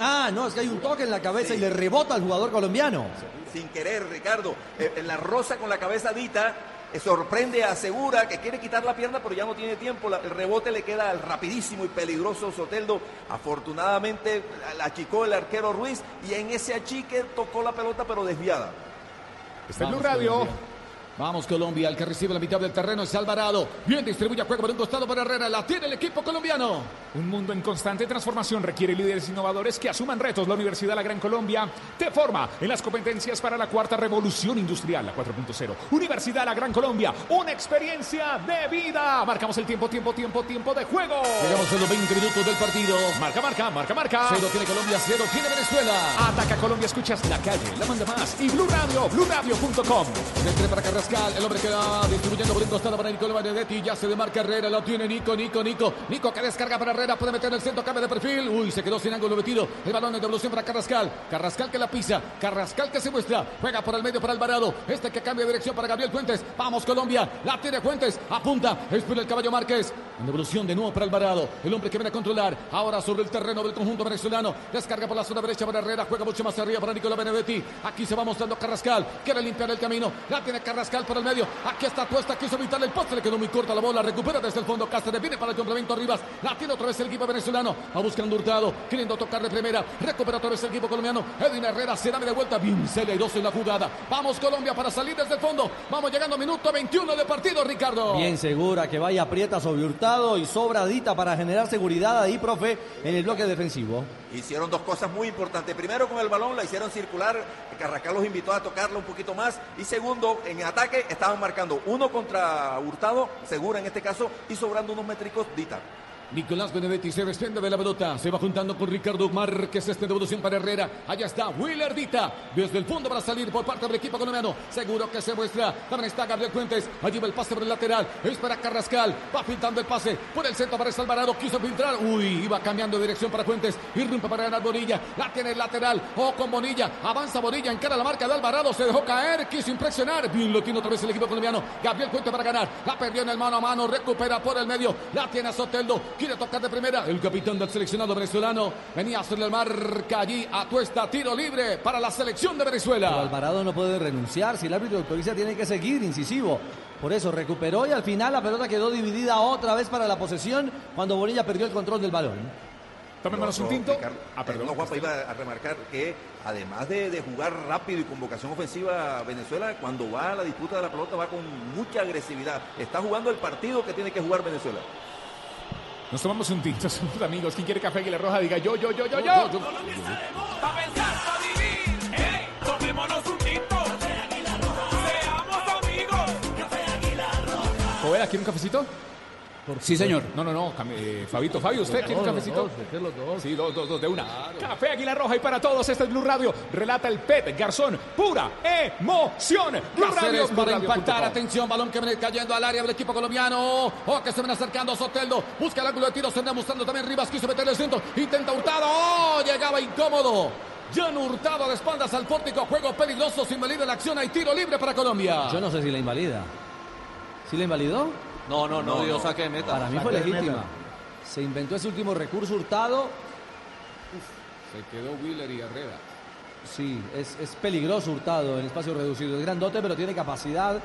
Ah, no, es que hay un toque en la cabeza y le rebota al jugador colombiano. Sin querer, Ricardo, eh, en la rosa con la cabeza dita, eh, sorprende a Segura que quiere quitar la pierna, pero ya no tiene tiempo. La- el rebote le queda al rapidísimo y peligroso Soteldo. Afortunadamente la achicó el arquero Ruiz y en ese achique tocó la pelota, pero desviada. Está en Blue Radio. Vamos Colombia, el que recibe la mitad del terreno es Alvarado. Bien distribuye juego por un costado para Herrera. La tiene el equipo colombiano. Un mundo en constante transformación requiere líderes innovadores que asuman retos. La Universidad La Gran Colombia te forma en las competencias para la cuarta revolución industrial, la 4.0. Universidad La Gran Colombia, una experiencia de vida. Marcamos el tiempo, tiempo, tiempo, tiempo de juego. Llegamos a los 20 minutos del partido. Marca, marca, marca, marca. Cero tiene Colombia, cero tiene Venezuela. Ataca Colombia, escuchas la calle, la manda más. Y Blue Radio, BlueRadio.com. Para Carrascal, el hombre que va distribuyendo por un costado para Nicolás Benedetti. Ya se demarca Herrera, lo tiene Nico, Nico, Nico. Nico que descarga para Herrera, puede meter en el centro, cambia de perfil. Uy, se quedó sin ángulo metido. El balón de devolución para Carrascal. Carrascal que la pisa. Carrascal que se muestra. Juega por el medio para Alvarado. Este que cambia de dirección para Gabriel Fuentes. Vamos Colombia. La tiene Fuentes. Apunta. Espera el caballo Márquez. En devolución de nuevo para Alvarado. El hombre que viene a controlar. Ahora sobre el terreno del conjunto venezolano. Descarga por la zona derecha para Herrera. Juega mucho más arriba para Nicolás Benedetti. Aquí se va mostrando Carrascal. Quiere limpiar el camino. La tiene Carrascal por el medio. Aquí está Tuesta. Quiso evitar el poste. Le quedó muy corta la bola. Recupera desde el fondo. Cáceres viene para el complemento Rivas. La tiene otra vez el equipo venezolano. Va buscando Hurtado. Queriendo tocar de primera. Recupera otra vez el equipo colombiano. Edwin Herrera se da de vuelta. Bien, se le dos en la jugada. Vamos Colombia para salir desde el fondo. Vamos llegando minuto 21 de partido, Ricardo. Bien segura que vaya aprieta sobre Hurtado y sobradita para generar seguridad ahí, profe, en el bloque defensivo. Hicieron dos cosas muy importantes. Primero, con el balón la hicieron circular. Carrascal los invitó a tocarla un poquito más. Y segundo, en ataque estaban marcando uno contra Hurtado, Segura en este caso, y sobrando unos métricos Dita. Nicolás Benedetti se desprende de la pelota, se va juntando con Ricardo Márquez, esta devolución para Herrera, allá está Willardita, desde el fondo para salir por parte del equipo colombiano, seguro que se muestra, también está Gabriel Fuentes, allí va el pase por el lateral, es para Carrascal, va pintando el pase, por el centro aparece Alvarado, quiso filtrar, uy, iba cambiando de dirección para Fuentes, irrumpe para ganar Bonilla, la tiene el lateral, o con Bonilla, avanza Bonilla, encara la marca de Alvarado, se dejó caer, quiso impresionar, bien lo tiene otra vez el equipo colombiano, Gabriel Fuentes para ganar, la perdió en el mano a mano, recupera por el medio, la tiene Soteldo, quiere tocar de primera. El capitán del seleccionado venezolano venía a hacerle la marca allí a Tuesta. Tiro libre para la selección de Pero Venezuela. Alvarado no puede renunciar. Si el árbitro autoriza, tiene que seguir incisivo. Por eso recuperó y al final la pelota quedó dividida otra vez para la posesión cuando Bonilla perdió el control del balón. Tomémonos un No, tinto. Ricardo, Ah, perdón. No, Juanpa, iba a remarcar que además de, de jugar rápido y con vocación ofensiva Venezuela, cuando va a la disputa de la pelota va con mucha agresividad. Está jugando el partido que tiene que jugar Venezuela. Nos tomamos un tinto, sus amigos. ¿Quién quiere café Aguila Roja? Diga yo, yo, yo, yo, yo. Pa' pensar, pa' vivir. ¡Ey! Tomémonos un tinto. Seamos amigos. Joel, ¿quiere un cafecito? Sí, señor. No, no, no. eh, Fabito, Fabio, ¿usted Los quiere un cafecito? los dos, que los dos. Sí, dos, dos, dos, de una. Café Aguila Roja y para todos, este es Blue Radio. Relata el Pet Garzón. Pura emoción. Blue Radio. Para impactar, atención, balón que viene cayendo al área del equipo colombiano. O que se viene acercando Soteldo. Busca el ángulo de tiro, se viene mostrando también Rivas. Quiso meterle el centro. Intenta Hurtado. ¡Oh! Llegaba incómodo. Jan Hurtado de espaldas al pórtico. Juego peligroso. Se invalida la acción. Hay tiro libre para Colombia. Yo no sé si la invalida. ¿Sí la invalidó? No, no, no, No, dio saque de meta. Para mí fue legítima. Se inventó ese último recurso hurtado. Se quedó Wheeler y Herrera. Sí, es, es peligroso hurtado en espacio reducido. Es grandote, pero tiene capacidad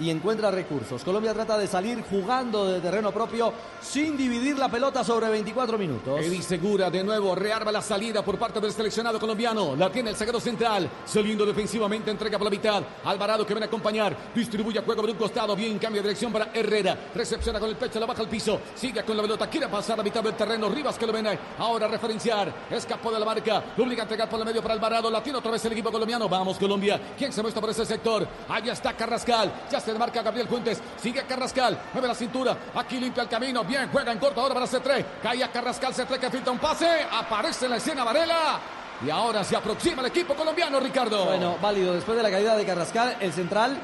y encuentra recursos. Colombia trata de salir jugando de terreno propio sin dividir la pelota sobre 24 minutos. Eddie Segura de nuevo rearma la salida por parte del seleccionado colombiano. La tiene el zaguero central. Saliendo defensivamente, entrega por la mitad. Alvarado que viene a acompañar. Distribuye a juego por un costado. Bien, cambia de dirección para Herrera. Recepciona con el pecho, la baja al piso. Sigue con la pelota. Quiere pasar la mitad del terreno. Rivas que lo viene ahora a referenciar. Escapó de la marca. Lo obliga a entregar por el medio para Alvarado. La tiene otra vez el equipo colombiano. Vamos, Colombia. ¿Quién se muestra por ese sector? Allá está Carrascal. Ya se marca Gabriel Fuentes. Sigue Carrascal. Mueve la cintura. Aquí limpia el camino. Bien, juega en corto ahora para C3. Cae a Carrascal. C3 que filtra un pase. Aparece en la escena Varela. Y ahora se aproxima el equipo colombiano, Ricardo. Bueno, válido. Después de la caída de Carrascal, el central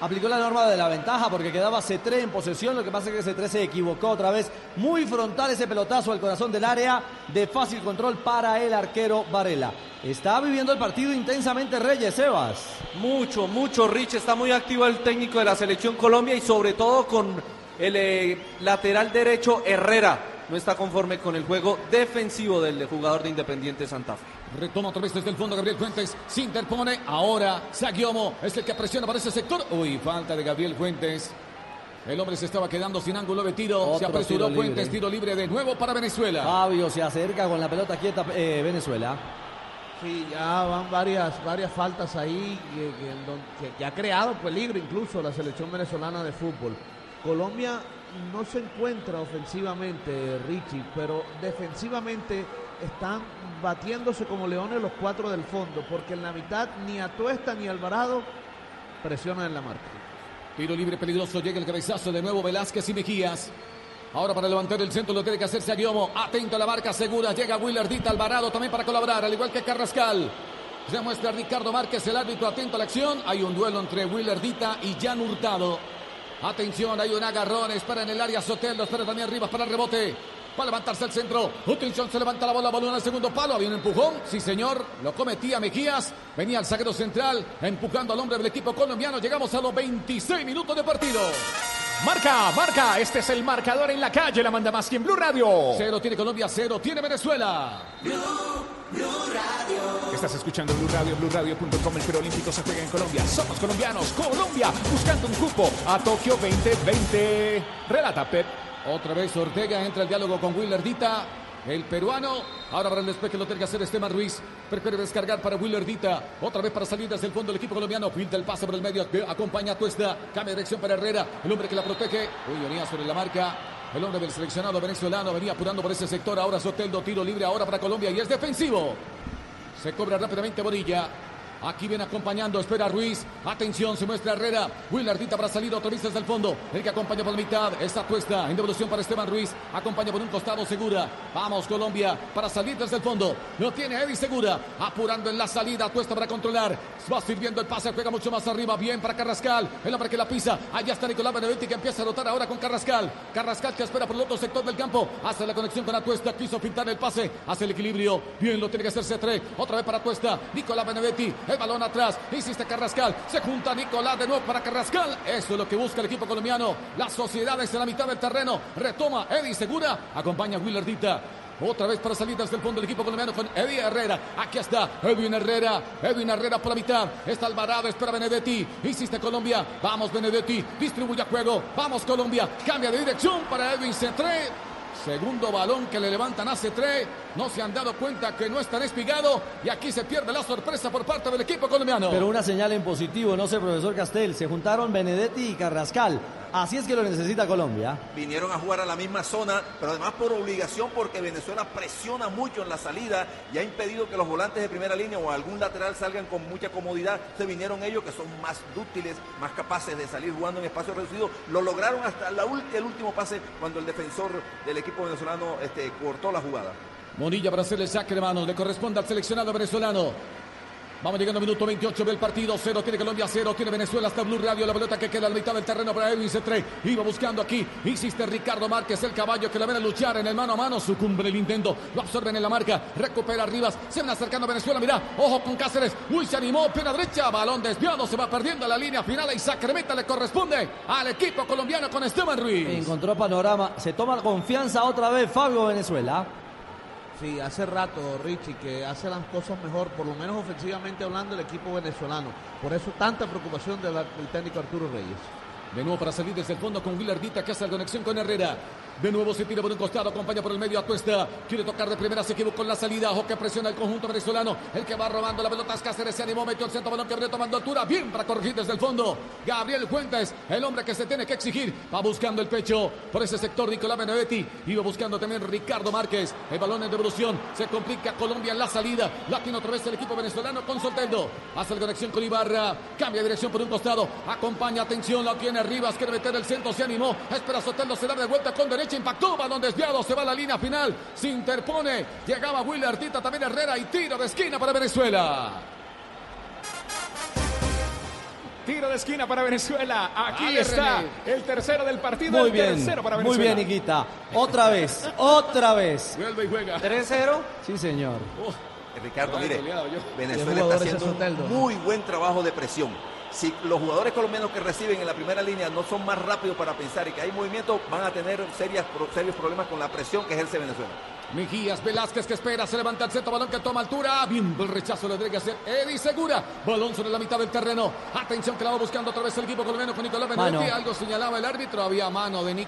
aplicó la norma de la ventaja porque quedaba C3 en posesión. Lo que pasa es que C3 se equivocó otra vez. Muy frontal ese pelotazo al corazón del área. De fácil control para el arquero Varela. Está viviendo el partido intensamente Reyes, Sebas. Mucho, mucho, Rich. Está muy activo el técnico de la selección Colombia y sobre todo con el eh, lateral derecho Herrera. No está conforme con el juego defensivo del jugador de Independiente Santa Fe. Retoma otra vez desde el fondo Gabriel Fuentes. Se interpone. Ahora Saguiomo es el que presiona para ese sector. Uy, falta de Gabriel Fuentes. El hombre se estaba quedando sin ángulo de tiro. se apresuró tiro Fuentes. libre. Tiro libre de nuevo para Venezuela. Fabio se acerca con la pelota quieta eh, Venezuela. Sí, ya van varias, varias faltas ahí que, que en don- que- que ha creado peligro incluso la selección venezolana de fútbol. Colombia no se encuentra ofensivamente, Richie, pero defensivamente están batiéndose como leones los cuatro del fondo, porque en la mitad ni Atuesta ni Alvarado presionan en la marca. Tiro libre peligroso. Llega el cabezazo de nuevo Velázquez y Mejías. Ahora para levantar el centro lo tiene que hacer Saguiomo. Atento a la marca segura. Llega Willardita Alvarado también para colaborar, al igual que Carrascal. Se muestra Ricardo Márquez, el árbitro atento a la acción. Hay un duelo entre Willardita y Jan Hurtado. Atención, hay un agarrón. Espera en el área Soteldo. Espera también Rivas para el rebote. Va a levantarse el centro. Atención, se levanta la bola. Balón al segundo palo. Había un empujón. Sí, señor. Lo cometía Mejías. Venía el zaguero central empujando al hombre del equipo colombiano. Llegamos a los 26 minutos de partido. Marca, marca. Este es el marcador en la calle. La manda más que en Blue Radio. Cero tiene Colombia, cero tiene Venezuela. Estás escuchando Blue Radio, BlueRadio.com. El preolímpico se juega en Colombia. Somos colombianos. Colombia buscando un cupo a Tokio 2020. Relata Pep. Otra vez Ortega entra al diálogo con Willardita. El peruano. Ahora para el despeje lo tiene que hacer Esteban Ruiz. Prefiere descargar para Willardita. Otra vez para salir desde el fondo del equipo colombiano. Filtra el pase por el medio. Acompaña a Tuesta. Cambia de dirección para Herrera. El hombre que la protege. Uy, sobre la marca. El hombre del seleccionado venezolano venía apurando por ese sector. Ahora Soteldo. Tiro libre ahora para Colombia y es defensivo. Se cobra rápidamente Borilla. Aquí viene acompañando, espera Ruiz. Atención, se muestra Herrera. Willardita para salir vez desde el fondo. El que acompaña por la mitad. Está puesta en devolución para Esteban Ruiz. Acompaña por un costado Segura. Vamos, Colombia, para salir desde el fondo. Lo tiene Eddie Segura. Apurando en la salida. Tuesta para controlar. Va sirviendo el pase. Juega mucho más arriba. Bien para Carrascal. El hombre que la pisa. Allá está Nicolás Benedetti que empieza a rotar ahora con Carrascal. Carrascal que espera por el otro sector del campo. Hace la conexión con Atuesta. Quiso pintar el pase. Hace el equilibrio. Bien, lo tiene que hacer C3. Otra vez para Atuesta. Nicolás Benedetti. Balón atrás. Insiste Carrascal. Se junta Nicolás de nuevo para Carrascal. Eso es lo que busca el equipo colombiano. Las sociedades en la mitad del terreno. Retoma Eddie Segura. Acompaña a Willardita. Otra vez para salir desde el fondo del equipo colombiano con Eddie Herrera. Aquí está Edwin Herrera. Edwin Herrera por la mitad. Está Alvarado. Espera Benedetti. Insiste Colombia. Vamos Benedetti. Distribuye a juego. Vamos Colombia. Cambia de dirección para Edwin C3. Segundo balón que le levantan a C3. No se han dado cuenta que no están espigado. Y aquí se pierde la sorpresa por parte del equipo colombiano. Pero una señal en positivo, no sé, profesor Castel. Se juntaron Benedetti y Carrascal. Así es que lo necesita Colombia. Vinieron a jugar a la misma zona, pero además por obligación porque Venezuela presiona mucho en la salida y ha impedido que los volantes de primera línea o algún lateral salgan con mucha comodidad. Se vinieron ellos que son más dúctiles, más capaces de salir jugando en espacio reducido. Lo lograron hasta la el último pase cuando el defensor del equipo venezolano este, cortó la jugada. Monilla para hacer el saque de manos. Le corresponde al seleccionado venezolano. Vamos llegando al minuto 28 del partido. Cero tiene Colombia, cero tiene Venezuela. Hasta Blue Radio. La pelota que queda a la mitad del terreno para Edwin C3. Iba buscando aquí. Insiste Ricardo Márquez, el caballo que la ven a luchar en el mano a mano. Sucumbe el intento. Lo absorben en la marca. Recupera Rivas. Se van acercando a Venezuela. Mira, ojo con Cáceres. Uy, se animó. Pena derecha. Balón desviado. Se va perdiendo la línea final. Y Sacramento le corresponde al equipo colombiano con Esteban Ruiz. Encontró panorama. Se toma confianza otra vez Fabio Venezuela. Sí, hace rato, Richie, que hace las cosas mejor, por lo menos ofensivamente hablando, el equipo venezolano. Por eso tanta preocupación de la- del técnico Arturo Reyes. De nuevo para salir desde el fondo con Willardita que hace la conexión con Herrera. De nuevo se tira por un costado, acompaña por el medio a. Quiere tocar de primera, se equivocó en la salida. Ojo que presiona el conjunto venezolano. El que va robando la pelota es Cáceres. Se animó, metió el centro balón que abrió tomando altura. Bien para corregir desde el fondo. Gabriel Fuentes, el hombre que se tiene que exigir. Va buscando el pecho por ese sector. Nicolás Benedetti. Iba buscando también Ricardo Márquez. El balón en devolución. Se complica Colombia en la salida. La tiene otra vez el equipo venezolano con Solteldo. Hace la conexión con Ibarra. Cambia de dirección por un costado. Acompaña, atención, la tiene Rivas. Quiere meter el centro. Se animó. Espera Soteldo. Se da de vuelta con derecha. Impactó. Balón desviado. Se va a la línea final. Se interpone. Llegaba Willer Tita también Herrera. Y tiro de esquina para Venezuela. Tiro de esquina para Venezuela. Aquí Dale, está René. el tercero del partido. Muy el bien, tercero para muy Venezuela. bien, Higuita. Otra vez, otra vez. Vuelve y juega. 3-0. Sí, señor. Eh, Ricardo, mire. Venezuela ¿Qué está haciendo un muy buen trabajo de presión. Si los jugadores colombianos que reciben en la primera línea no son más rápidos para pensar y que hay movimiento, van a tener serias, serios problemas con la presión que ejerce Venezuela. Mejías, Velázquez que espera, se levanta el centro, balón que toma altura. Bien, el rechazo le que hacer Eddie Segura. Balón sobre la mitad del terreno. Atención que la va buscando otra vez el equipo colombiano con Nicolás Benedetti. Algo señalaba el árbitro, había mano de Nicolás.